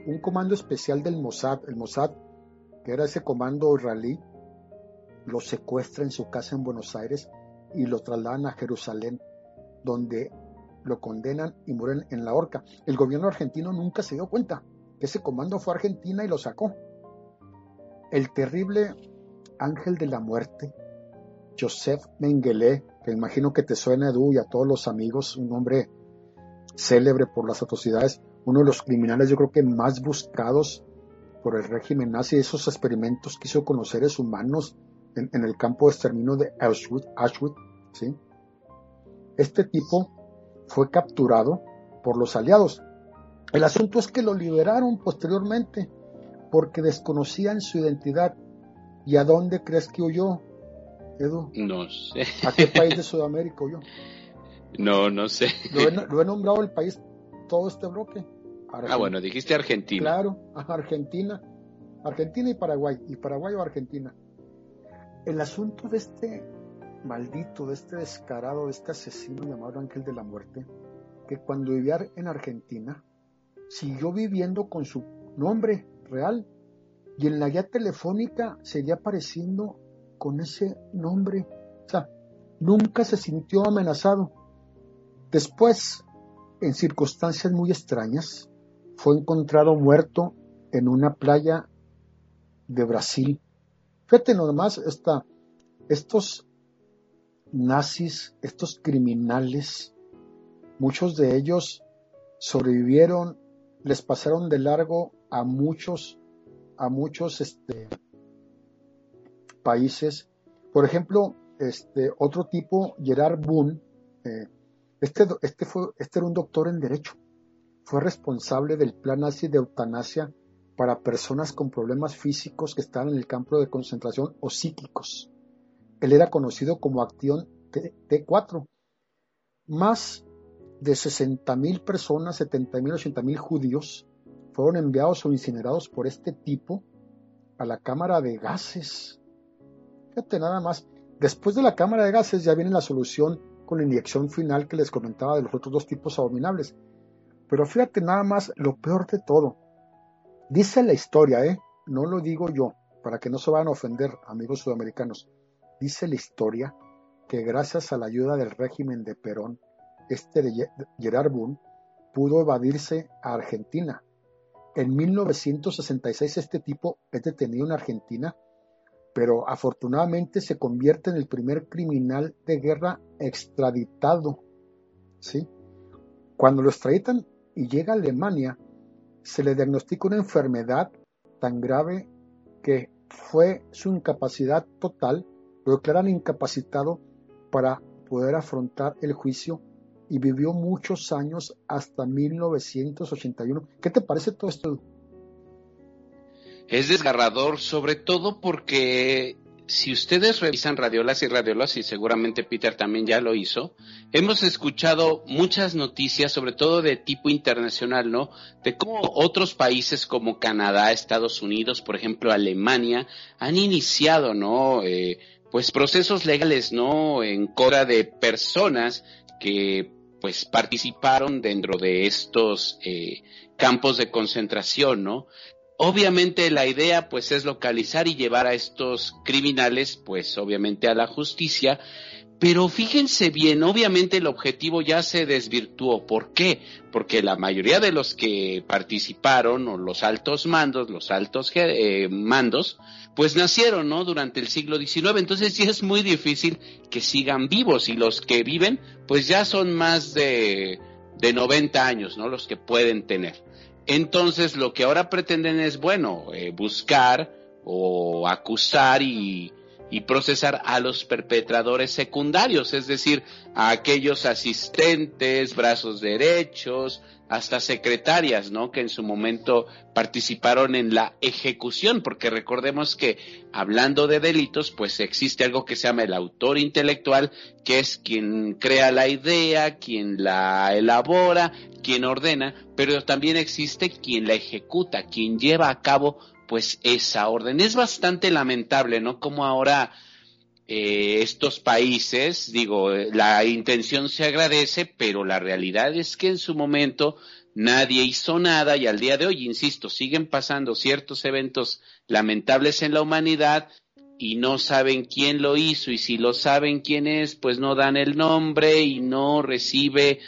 un comando especial del Mossad, el Mossad, que era ese comando israelí, lo secuestra en su casa en Buenos Aires y lo trasladan a Jerusalén, donde lo condenan y mueren en la horca. El gobierno argentino nunca se dio cuenta que ese comando fue a Argentina y lo sacó. El terrible ángel de la muerte, Joseph Mengele, que imagino que te suena Edu y a todos los amigos, un hombre célebre por las atrocidades, uno de los criminales yo creo que más buscados por el régimen nazi, esos experimentos que hizo con los seres humanos en, el campo de exterminio de Auschwitz, Auschwitz, ¿sí? Este tipo fue capturado por los aliados. El asunto es que lo liberaron posteriormente porque desconocían su identidad. ¿Y a dónde crees que huyó, Edu? No sé. ¿A qué país de Sudamérica huyó? [laughs] No, no sé. Lo he, lo he nombrado el país, todo este bloque. Ah, bueno, dijiste Argentina. Claro, Argentina. Argentina y Paraguay. Y Paraguay o Argentina. El asunto de este maldito, de este descarado, de este asesino llamado Ángel de la Muerte, que cuando vivía en Argentina, siguió viviendo con su nombre real y en la guía telefónica seguía apareciendo con ese nombre. O sea, nunca se sintió amenazado. Después, en circunstancias muy extrañas, fue encontrado muerto en una playa de Brasil. Fíjate nomás, esta, estos nazis, estos criminales, muchos de ellos sobrevivieron, les pasaron de largo a muchos, a muchos este, países. Por ejemplo, este otro tipo, Gerard Boone, eh, este, este, fue, este era un doctor en Derecho. Fue responsable del plan nazi de eutanasia para personas con problemas físicos que estaban en el campo de concentración o psíquicos. Él era conocido como Acción T4. Más de 60.000 personas, 70.000, 80.000 judíos fueron enviados o incinerados por este tipo a la cámara de gases. Fíjate nada más. Después de la cámara de gases ya viene la solución con la inyección final que les comentaba de los otros dos tipos abominables. Pero fíjate nada más lo peor de todo. Dice la historia, ¿eh? No lo digo yo, para que no se vayan a ofender, amigos sudamericanos. Dice la historia que gracias a la ayuda del régimen de Perón, este de Gerard Boone pudo evadirse a Argentina. En 1966 este tipo es detenido en Argentina, pero afortunadamente se convierte en el primer criminal de guerra extraditado. ¿sí? Cuando lo extraditan y llega a Alemania, se le diagnostica una enfermedad tan grave que fue su incapacidad total, lo declaran incapacitado para poder afrontar el juicio y vivió muchos años hasta 1981. ¿Qué te parece todo esto? Es desgarrador, sobre todo porque si ustedes revisan radiolas y radiolas, y seguramente Peter también ya lo hizo, hemos escuchado muchas noticias, sobre todo de tipo internacional, ¿no? De cómo otros países como Canadá, Estados Unidos, por ejemplo, Alemania, han iniciado, ¿no? Eh, pues procesos legales, ¿no? En contra de personas que pues participaron dentro de estos eh, campos de concentración, ¿no? Obviamente la idea pues es localizar y llevar a estos criminales pues obviamente a la justicia, pero fíjense bien, obviamente el objetivo ya se desvirtuó. ¿Por qué? Porque la mayoría de los que participaron, o los altos mandos, los altos eh, mandos, pues nacieron, ¿no? Durante el siglo XIX. Entonces sí es muy difícil que sigan vivos y los que viven, pues ya son más de, de 90 años, ¿no? Los que pueden tener. Entonces lo que ahora pretenden es, bueno, eh, buscar o acusar y, y procesar a los perpetradores secundarios, es decir, a aquellos asistentes, brazos derechos, hasta secretarias, ¿no? Que en su momento participaron en la ejecución, porque recordemos que hablando de delitos, pues existe algo que se llama el autor intelectual, que es quien crea la idea, quien la elabora, quien ordena, pero también existe quien la ejecuta, quien lleva a cabo pues esa orden. Es bastante lamentable, ¿no? Como ahora eh, estos países, digo, la intención se agradece, pero la realidad es que en su momento nadie hizo nada y al día de hoy, insisto, siguen pasando ciertos eventos lamentables en la humanidad y no saben quién lo hizo y si lo saben quién es, pues no dan el nombre y no recibe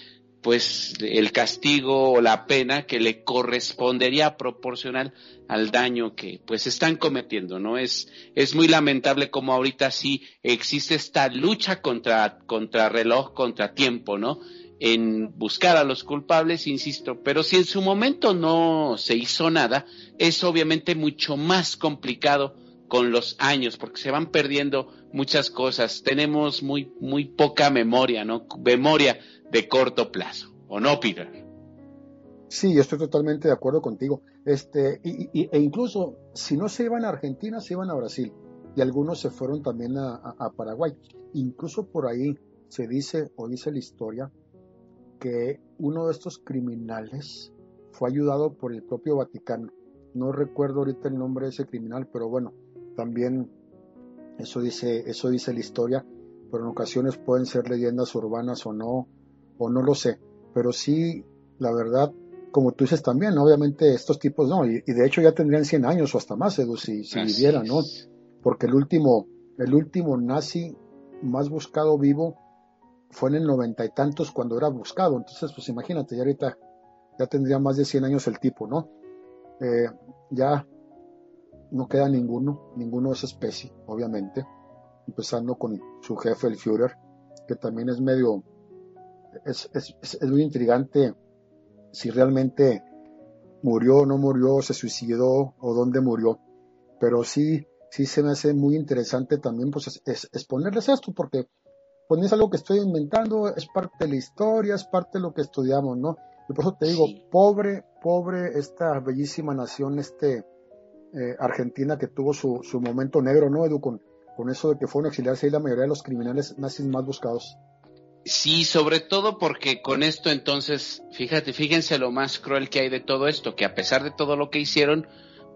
pues el castigo o la pena que le correspondería proporcional al daño que pues están cometiendo, ¿no? Es, es muy lamentable como ahorita sí existe esta lucha contra, contra reloj, contra tiempo, ¿no? En buscar a los culpables, insisto, pero si en su momento no se hizo nada, es obviamente mucho más complicado con los años, porque se van perdiendo muchas cosas. Tenemos muy, muy poca memoria, ¿no? Memoria de corto plazo, ¿o no, Peter? Sí, yo estoy totalmente de acuerdo contigo. Este, y, e incluso si no se iban a Argentina, se iban a Brasil. Y algunos se fueron también a, a- a Paraguay. Incluso por ahí se dice o dice la historia que uno de estos criminales fue ayudado por el propio Vaticano. No recuerdo ahorita el nombre de ese criminal, pero bueno, también eso dice, eso dice la historia, pero en ocasiones pueden ser leyendas urbanas o no, o no lo sé. Pero sí, la verdad, como tú dices también, obviamente estos tipos no, y, y de hecho ya tendrían 100 años o hasta más, Edu, si, si vivieran, ¿no? Porque el último, el último nazi más buscado vivo fue en el noventa y tantos cuando era buscado. Entonces, pues imagínate, ya ahorita ya tendría más de 100 años el tipo, ¿no? Eh, ya no queda ninguno, ninguno de esa especie, obviamente. Empezando con su jefe, el Führer, que también es medio, es, es, es- muy intrigante si realmente murió o no murió, se suicidó o dónde murió. Pero sí, sí se me hace muy interesante también pues es, es- exponerles esto, porque pues es algo que estoy inventando, es parte de la historia, es parte de lo que estudiamos, ¿no? Y por eso te digo, Sí. pobre, pobre esta bellísima nación, este eh, Argentina que tuvo su, su momento negro, ¿no, Edu? Con, con eso de que fueron exiliarse ahí la mayoría de los criminales nazis más buscados. Sí, sobre todo porque con esto entonces, fíjate, fíjense lo más cruel que hay de todo esto, que a pesar de todo lo que hicieron,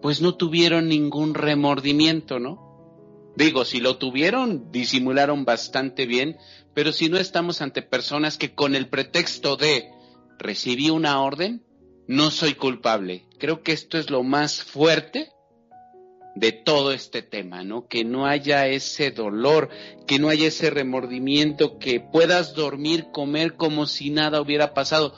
pues no tuvieron ningún remordimiento, ¿no? Digo, si lo tuvieron, disimularon bastante bien, pero si no estamos ante personas que con el pretexto de recibí una orden, no soy culpable. Creo que esto es lo más fuerte de todo este tema, ¿no? Que no haya ese dolor, que no haya ese remordimiento, que puedas dormir, comer como si nada hubiera pasado.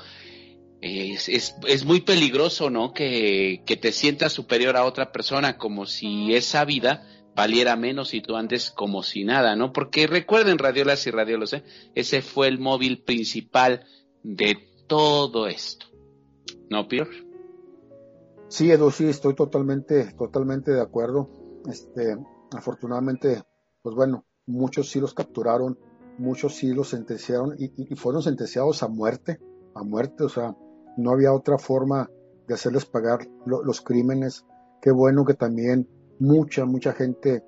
Es, es, es muy peligroso, ¿no? Que, que te sientas superior a otra persona, como si esa vida valiera menos y tú andes como si nada, ¿no? Porque recuerden, radiolas y radiolos, ¿eh? ese fue el móvil principal de todo esto. ¿No, Pierre? Sí, Edu, sí, estoy totalmente, totalmente de acuerdo. Este, afortunadamente, pues bueno, muchos sí los capturaron, muchos sí los sentenciaron y, y- fueron sentenciados a muerte, a muerte, o sea, no había otra forma de hacerles pagar lo- los crímenes. Qué bueno que también mucha, mucha gente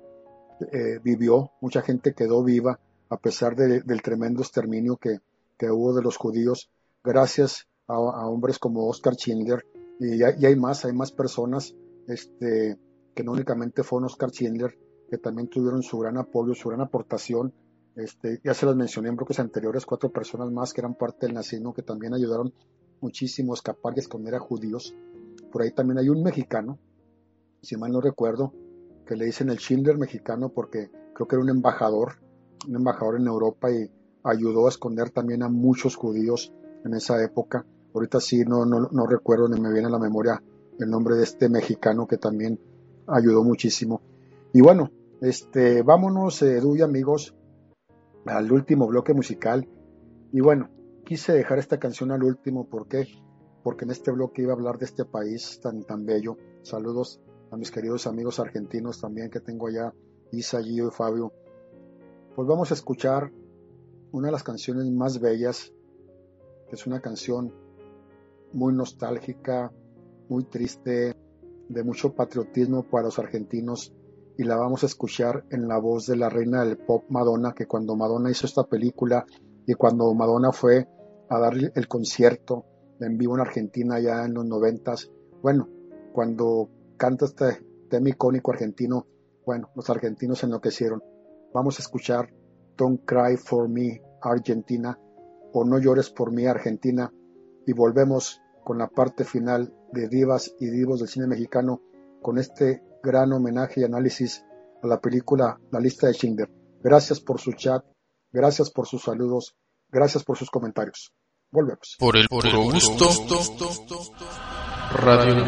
eh, vivió, mucha gente quedó viva a pesar de- del tremendo exterminio que, que hubo de los judíos, gracias a, a hombres como Oscar Schindler, y, y hay más, hay más personas este, que no únicamente fueron Oscar Schindler, que también tuvieron su gran apoyo, su gran aportación. Este, ya se las mencioné en bloques anteriores, cuatro personas más que eran parte del nazismo, que también ayudaron muchísimo a escapar y esconder a judíos. Por ahí también hay un mexicano, si mal no recuerdo, que le dicen el Schindler mexicano porque creo que era un embajador, un embajador en Europa y ayudó a esconder también a muchos judíos en esa época. Ahorita sí no, no, no recuerdo ni me viene a la memoria el nombre de este mexicano que también ayudó muchísimo. Y bueno, este, vámonos, eh, Edu y amigos, al último bloque musical. Y bueno, quise dejar esta canción al último, ¿por qué? Porque en este bloque iba a hablar de este país tan, tan bello. Saludos a mis queridos amigos argentinos también que tengo allá, Isa, Gio y Fabio. Pues vamos a escuchar una de las canciones más bellas, que es una canción muy nostálgica, muy triste, de mucho patriotismo para los argentinos y la vamos a escuchar en la voz de la reina del pop Madonna, que cuando Madonna hizo esta película y cuando Madonna fue a dar el concierto en vivo en Argentina ya en los noventas, bueno, cuando canta este tema icónico argentino, bueno, los argentinos enloquecieron. Vamos a escuchar Don't Cry for Me, Argentina, o No llores por mí, Argentina, y volvemos con la parte final de Divas y Divos del cine mexicano con este gran homenaje y análisis a la película La lista de Schindler. Gracias por su chat, gracias por sus saludos, gracias por sus comentarios. Volvemos. Por el, por gusto, Radio.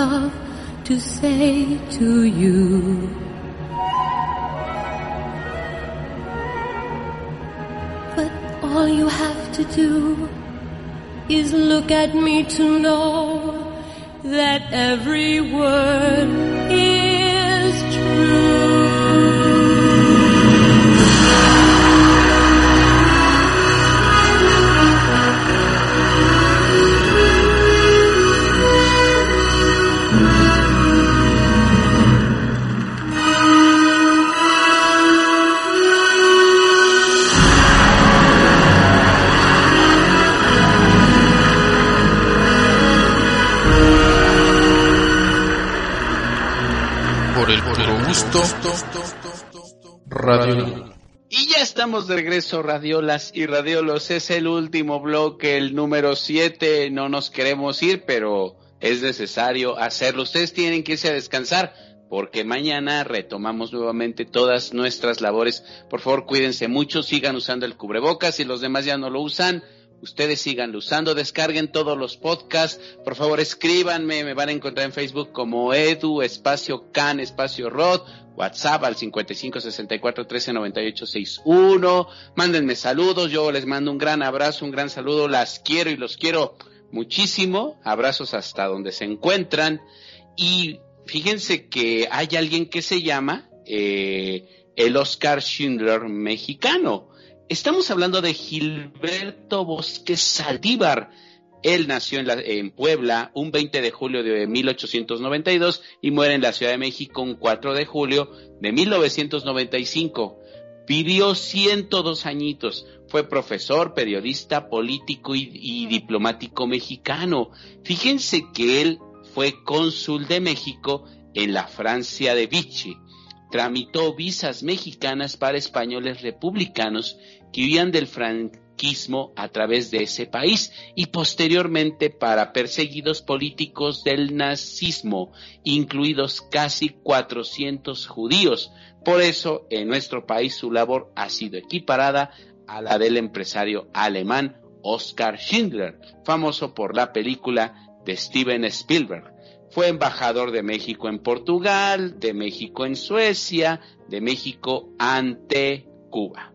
love to say to you. But all you have to do is look at me to know that every word is true. Radio. Y ya estamos de regreso, radiolas y radiolos. Es el último bloque, el número 7. No nos queremos ir, pero es necesario hacerlo. Ustedes tienen que irse a descansar porque mañana retomamos nuevamente todas nuestras labores. Por favor, cuídense mucho, sigan usando el cubrebocas. Si los demás ya no lo usan, ustedes sigan usando. Descarguen todos los podcasts. Por favor, escríbanme. Me van a encontrar en Facebook como Edu, espacio Can, espacio Rod. WhatsApp al 55 64 13 98 61. Mándenme saludos. Yo les mando un gran abrazo, un gran saludo. Las quiero y los quiero muchísimo. Abrazos hasta donde se encuentran. Y fíjense que hay alguien que se llama eh, el Oscar Schindler mexicano. Estamos hablando de Gilberto Bosques Saldívar. Él nació en Puebla un 20 de julio de 1892 y muere en la Ciudad de México un 4 de julio de 1995. Vivió 102 añitos. Fue profesor, periodista, político y, y diplomático mexicano. Fíjense que él fue cónsul de México en la Francia de Vichy. Tramitó visas mexicanas para españoles republicanos que huían del franquismo a través de ese país y posteriormente para perseguidos políticos del nazismo, incluidos casi 400 judíos. Por eso, en nuestro país su labor ha sido equiparada a la del empresario alemán Oskar Schindler, famoso por la película de Steven Spielberg. Fue embajador de México en Portugal, de México en Suecia, de México ante Cuba.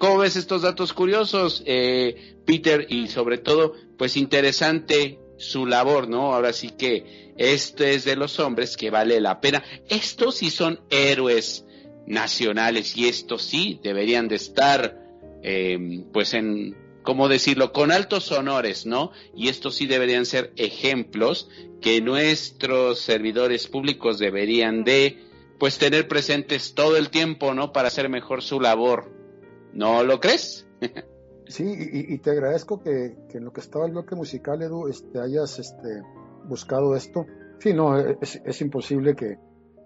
¿Cómo ves estos datos curiosos, eh, Peter? Y sobre todo, pues interesante su labor, ¿no? Ahora sí que este es de los hombres que vale la pena. Estos sí son héroes nacionales y estos sí deberían de estar, eh, pues en, ¿cómo decirlo? Con altos honores, ¿no? Y estos sí deberían ser ejemplos que nuestros servidores públicos deberían de, pues tener presentes todo el tiempo, ¿no? Para hacer mejor su labor. ¿No lo crees? Sí, y, y te agradezco que, que en lo que estaba el bloque musical, Edu, este, hayas este, buscado esto. Sí, no, es, es imposible que,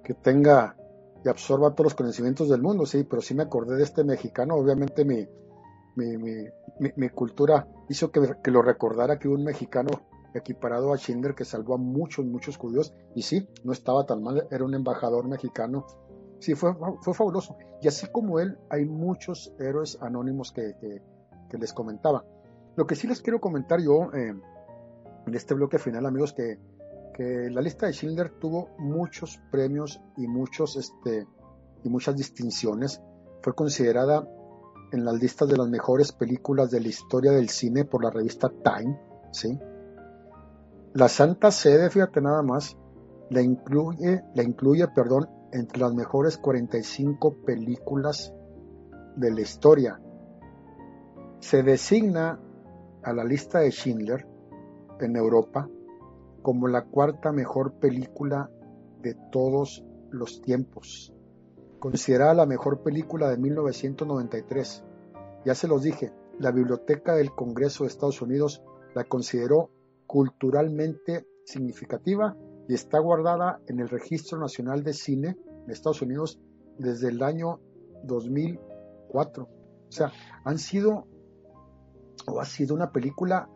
que tenga y absorba todos los conocimientos del mundo, sí, pero sí me acordé de este mexicano. Obviamente mi, mi, mi, cultura hizo que, que lo recordara que un mexicano equiparado a Schindler que salvó a muchos, muchos judíos. Y sí, no estaba tan mal, era un embajador mexicano. Sí, fue, fue fabuloso. Y así como él, hay muchos héroes anónimos que, que, les comentaba. Lo que sí les quiero comentar yo eh, en este bloque final, amigos, que, que la lista de Schindler tuvo muchos premios y muchos este y muchas distinciones. Fue considerada en las listas de las mejores películas de la historia del cine por la revista Time, ¿sí? La Santa Sede, fíjate nada más, la incluye, la incluye, perdón, entre las mejores 45 películas de la historia. Se designa a la lista de Schindler en Europa como la cuarta mejor película de todos los tiempos, considerada la mejor película de 1993. Ya se los dije, la Biblioteca del Congreso de Estados Unidos la consideró culturalmente significativa y está guardada en el Registro Nacional de Cine de Estados Unidos desde el año 2004. O sea, han sido o ha sido una película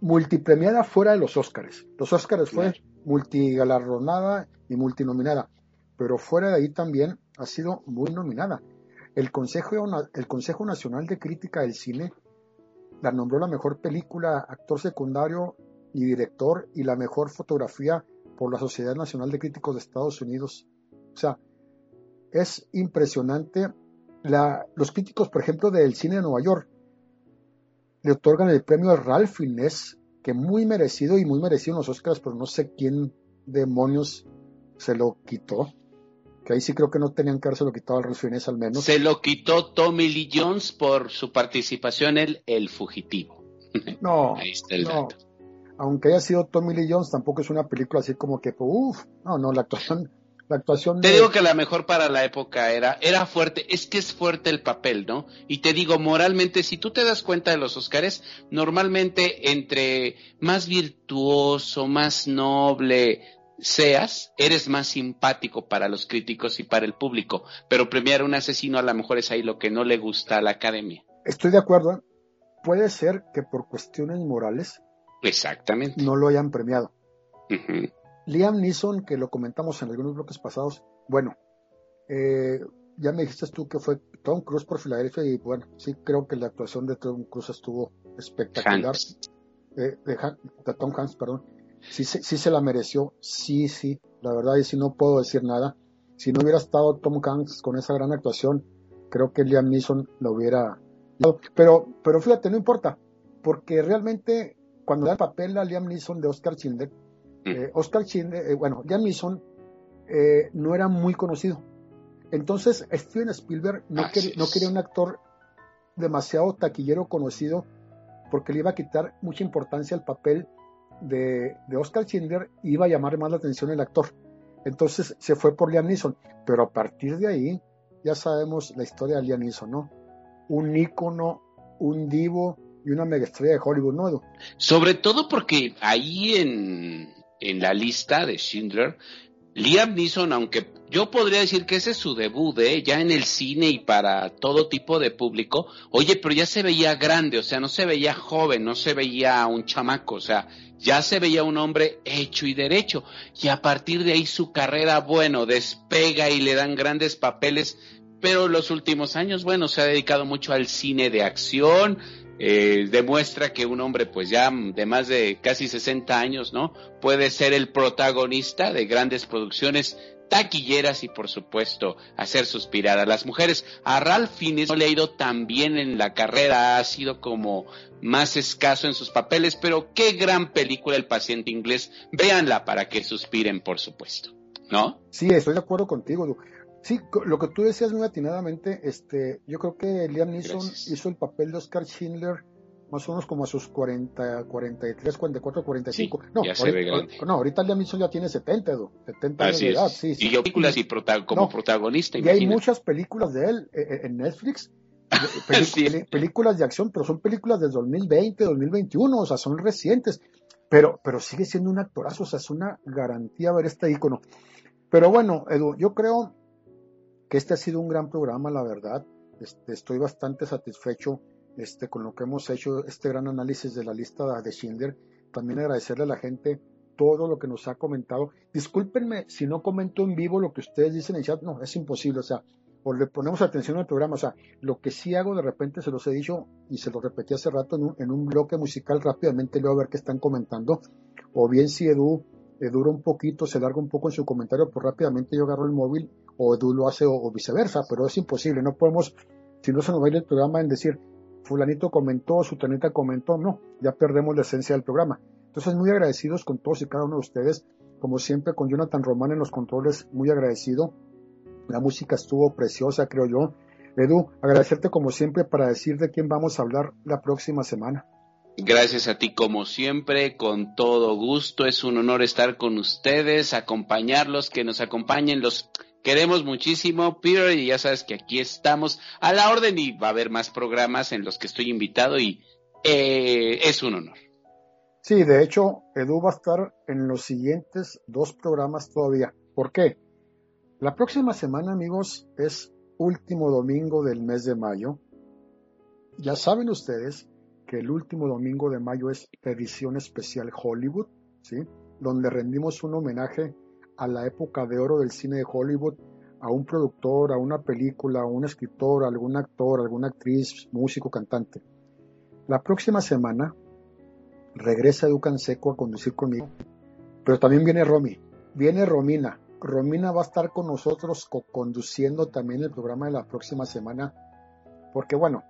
multipremiada fuera de los Óscares. Los Óscares fue multigalardonada y multinominada, pero fuera de ahí también ha sido muy nominada. El Consejo, el Consejo Nacional de Crítica del Cine la nombró la mejor película, actor secundario y director y la mejor fotografía por la Sociedad Nacional de Críticos de Estados Unidos. O sea, es impresionante. La, los críticos, por ejemplo, del cine de Nueva York, le otorgan el premio a Ralph Fiennes que muy merecido y muy merecido en los Oscars, pero no sé quién demonios se lo quitó. Que ahí sí creo que no tenían que haberse lo quitado al Ralph Fiennes al menos. Se lo quitó Tommy Lee Jones por su participación en El Fugitivo. No, [laughs] Ahí está el no. dato. Aunque haya sido Tommy Lee Jones, tampoco es una película así como que, uff, no, no, la actuación, la actuación Te de- digo que la mejor para la época era, era fuerte, es que es fuerte el papel, ¿no? Y te digo, moralmente, si tú te das cuenta de los Oscars, normalmente entre más virtuoso, más noble seas, eres más simpático para los críticos y para el público. Pero premiar a un asesino a lo mejor es ahí lo que no le gusta a la academia. Estoy de acuerdo, puede ser que por cuestiones morales Exactamente. no lo hayan premiado. Liam Neeson, que lo comentamos en algunos bloques pasados, bueno, eh, ya me dijiste tú que fue Tom Cruise por Filadelfia y bueno, sí creo que la actuación de Tom Cruise estuvo espectacular. Eh, de, Han- de Tom Hanks, perdón. Sí, se- sí se la mereció, sí, sí, la verdad, y sí no puedo decir nada. Si no hubiera estado Tom Hanks con esa gran actuación, creo que Liam Neeson lo hubiera... Pero, pero fíjate, no importa, porque realmente cuando da el papel a Liam Neeson de Oscar Schindler, eh, Oscar Schindler, eh, bueno, Liam Neeson eh, no era muy conocido. Entonces, Steven Spielberg no, quería, no es. quería un actor demasiado taquillero conocido porque le iba a quitar mucha importancia al papel de, de Oscar Schindler y iba a llamar más la atención el actor. Entonces se fue por Liam Neeson. Pero a partir de ahí, ya sabemos la historia de Liam Neeson, ¿no? Un ícono, un divo y una de Hollywood. Edu? Sobre todo porque ahí en, en la lista de Schindler, Liam Neeson, aunque yo podría decir que ese es su debut, ¿eh? ya en el cine y para todo tipo de público, oye, pero ya se veía grande, o sea, no se veía joven, no se veía un chamaco, o sea, ya se veía un hombre hecho y derecho. Y a partir de ahí su carrera, bueno, despega y le dan grandes papeles, pero los últimos años, bueno, se ha dedicado mucho al cine de acción, eh, demuestra que un hombre pues ya de más de casi 60 años, ¿no? Puede ser el protagonista de grandes producciones taquilleras y por supuesto hacer suspirar a las mujeres. A Ralph Fiennes no le ha ido tan bien en la carrera, ha sido como más escaso en sus papeles, pero qué gran película El paciente inglés. Véanla para que suspiren, por supuesto, ¿no? Sí, estoy de acuerdo contigo. Sí, lo que tú decías muy atinadamente, este, yo creo que Liam Neeson Gracias. hizo el papel de Oscar Schindler más o menos como a sus 40, 43, 44, 45. Sí, no, ahorita, no, ahorita Liam Neeson ya tiene 70, Edu, 70 años de edad. Sí, sí. Y películas y prota- como No, protagonista, Y hay muchas películas de él eh, eh, en Netflix, [laughs] películas de acción, pero son películas del 2020, 2021, o sea, son recientes, pero, pero sigue siendo un actorazo, o sea, es una garantía ver este ícono. Pero bueno, Edu, yo creo este ha sido un gran programa, la verdad. Este, estoy bastante satisfecho este, con lo que hemos hecho, este gran análisis de la lista de Schindler. También agradecerle a la gente todo lo que nos ha comentado. Discúlpenme si no comento en vivo lo que ustedes dicen en chat, no, es imposible, o sea, o le ponemos atención al programa, o sea, lo que sí hago de repente se los he dicho y se lo repetí hace rato en un, bloque musical rápidamente, leo a ver qué están comentando, o bien si Edu dura un poquito, se larga un poco en su comentario, pues rápidamente yo agarro el móvil o Edu lo hace o, viceversa, pero es imposible, no podemos, si no se nos va a ir el programa en decir, fulanito comentó, sutanita comentó, no, ya perdemos la esencia del programa. Entonces, muy agradecidos con todos y cada uno de ustedes, como siempre con Jonathan Román en los controles, muy agradecido. La música estuvo preciosa, creo yo. Edu, agradecerte como siempre para decir de quién vamos a hablar la próxima semana. Gracias a ti como siempre, con todo gusto. Es un honor estar con ustedes, acompañarlos, que nos acompañen. Los queremos muchísimo, Peter, y ya sabes que aquí estamos a la orden y va a haber más programas en los que estoy invitado y eh, es un honor. Sí, de hecho, Edu va a estar en los siguientes dos programas todavía. ¿Por qué? La próxima semana, amigos, es último domingo del mes de mayo. Ya saben ustedes que el último domingo de mayo es edición especial Hollywood, ¿sí? Donde rendimos un homenaje a la época de oro del cine de Hollywood, a un productor, a una película, a un escritor, a algún actor, alguna actriz, músico, cantante. La próxima semana regresa Edu Canseco a conducir conmigo, pero también viene Romy, viene Romina. Romina va a estar con nosotros co- conduciendo también el programa de la próxima semana, porque bueno,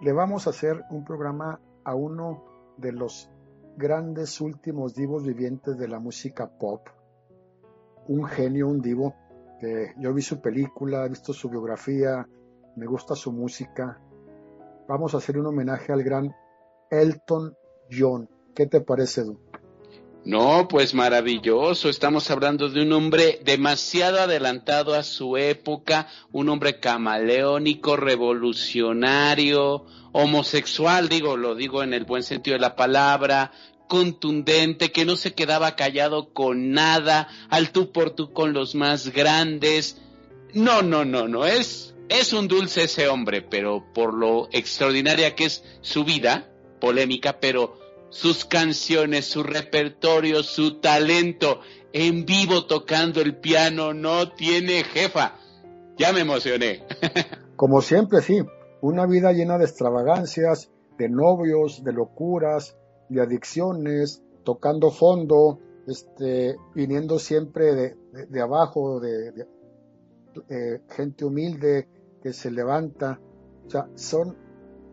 le vamos a hacer un programa a uno de los grandes últimos divos vivientes de la música pop. Un genio, un divo. yo vi su película, he visto su biografía, me gusta su música. Vamos a hacer un homenaje al gran Elton John. ¿Qué te parece, Edu? No, pues maravilloso. Estamos hablando de un hombre demasiado adelantado a su época, un hombre camaleónico, revolucionario, homosexual, digo, lo digo en el buen sentido de la palabra, contundente, que no se quedaba callado con nada, al tú por tú con los más grandes. No, no, no, no, es, es un dulce ese hombre, pero por lo extraordinaria que es su vida, polémica, pero sus canciones, su repertorio, su talento en vivo tocando el piano, no tiene jefa. Ya me emocioné. [laughs] Como siempre, sí, una vida llena de extravagancias, de novios, de locuras, de adicciones, tocando fondo, este, viniendo siempre de, de- abajo, de, de- eh, gente humilde que se levanta. O sea, son,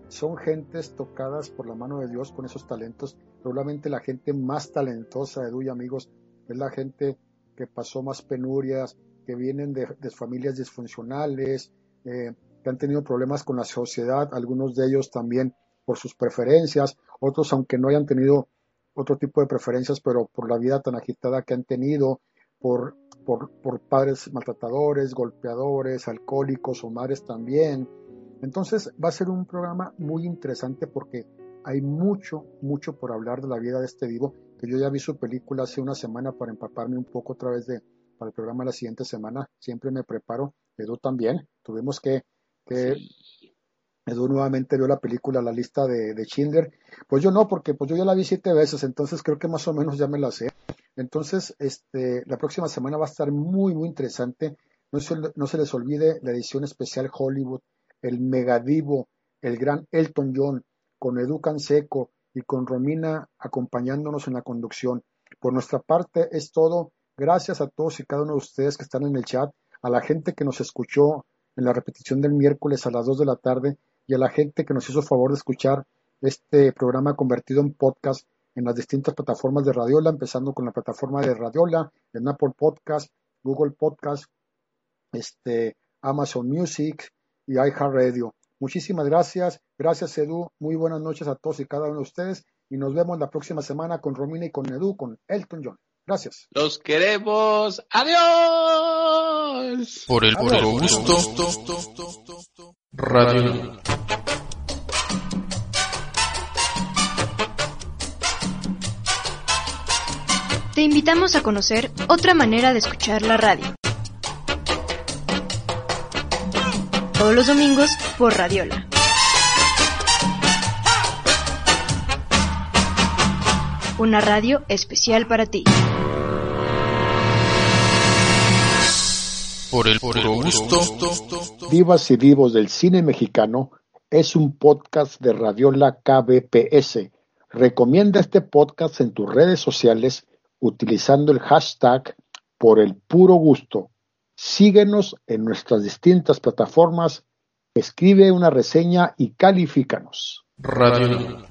son gentes tocadas por la mano de Dios con esos talentos. Probablemente la gente más talentosa de y amigos es la gente que pasó más penurias, que vienen de, de familias disfuncionales, eh, que han tenido problemas con la sociedad, algunos de ellos también por sus preferencias, otros aunque no hayan tenido otro tipo de preferencias, pero por la vida tan agitada que han tenido, por, por, padres maltratadores, golpeadores, alcohólicos o madres también. Entonces va a ser un programa muy interesante porque hay mucho, mucho por hablar de la vida de este divo, que yo ya vi su película hace una semana para empaparme un poco otra vez de, para el programa la siguiente semana. Siempre me preparo. Edu también. Tuvimos que, que Edu nuevamente vio la película La lista de, de Schindler. Pues yo no, porque pues yo ya la vi siete veces, entonces creo que más o menos ya me la sé. Entonces, este, la próxima semana va a estar muy, muy interesante. No se, no se les olvide la edición especial Hollywood, el megadivo, el gran Elton John, con Edu Canseco y con Romina acompañándonos en la conducción. Por nuestra parte es todo. Gracias a todos y cada uno de ustedes que están en el chat, a la gente que nos escuchó en la repetición del miércoles a las 2 de la tarde y a la gente que nos hizo favor de escuchar este programa convertido en podcast en las distintas plataformas de Radiola, empezando con la plataforma de Radiola, en Apple Podcast, Google Podcast, este, Amazon Music y iHeartRadio. Muchísimas gracias, gracias Edu, muy buenas noches a todos y cada uno de ustedes y nos vemos la próxima semana con Romina y con Edu, con Elton John. Gracias. Los queremos. Adiós. Por el Adiós. puro gusto. Radio. Te invitamos a conocer otra manera de escuchar la radio. Todos los domingos por Radiola. Una radio especial para ti. Por el puro gusto. Divas y Divos del Cine Mexicano es un podcast de Radiola KBPS. Recomienda este podcast en tus redes sociales utilizando el hashtag por el puro gusto. Síguenos en nuestras distintas plataformas, escribe una reseña y califícanos. Radio.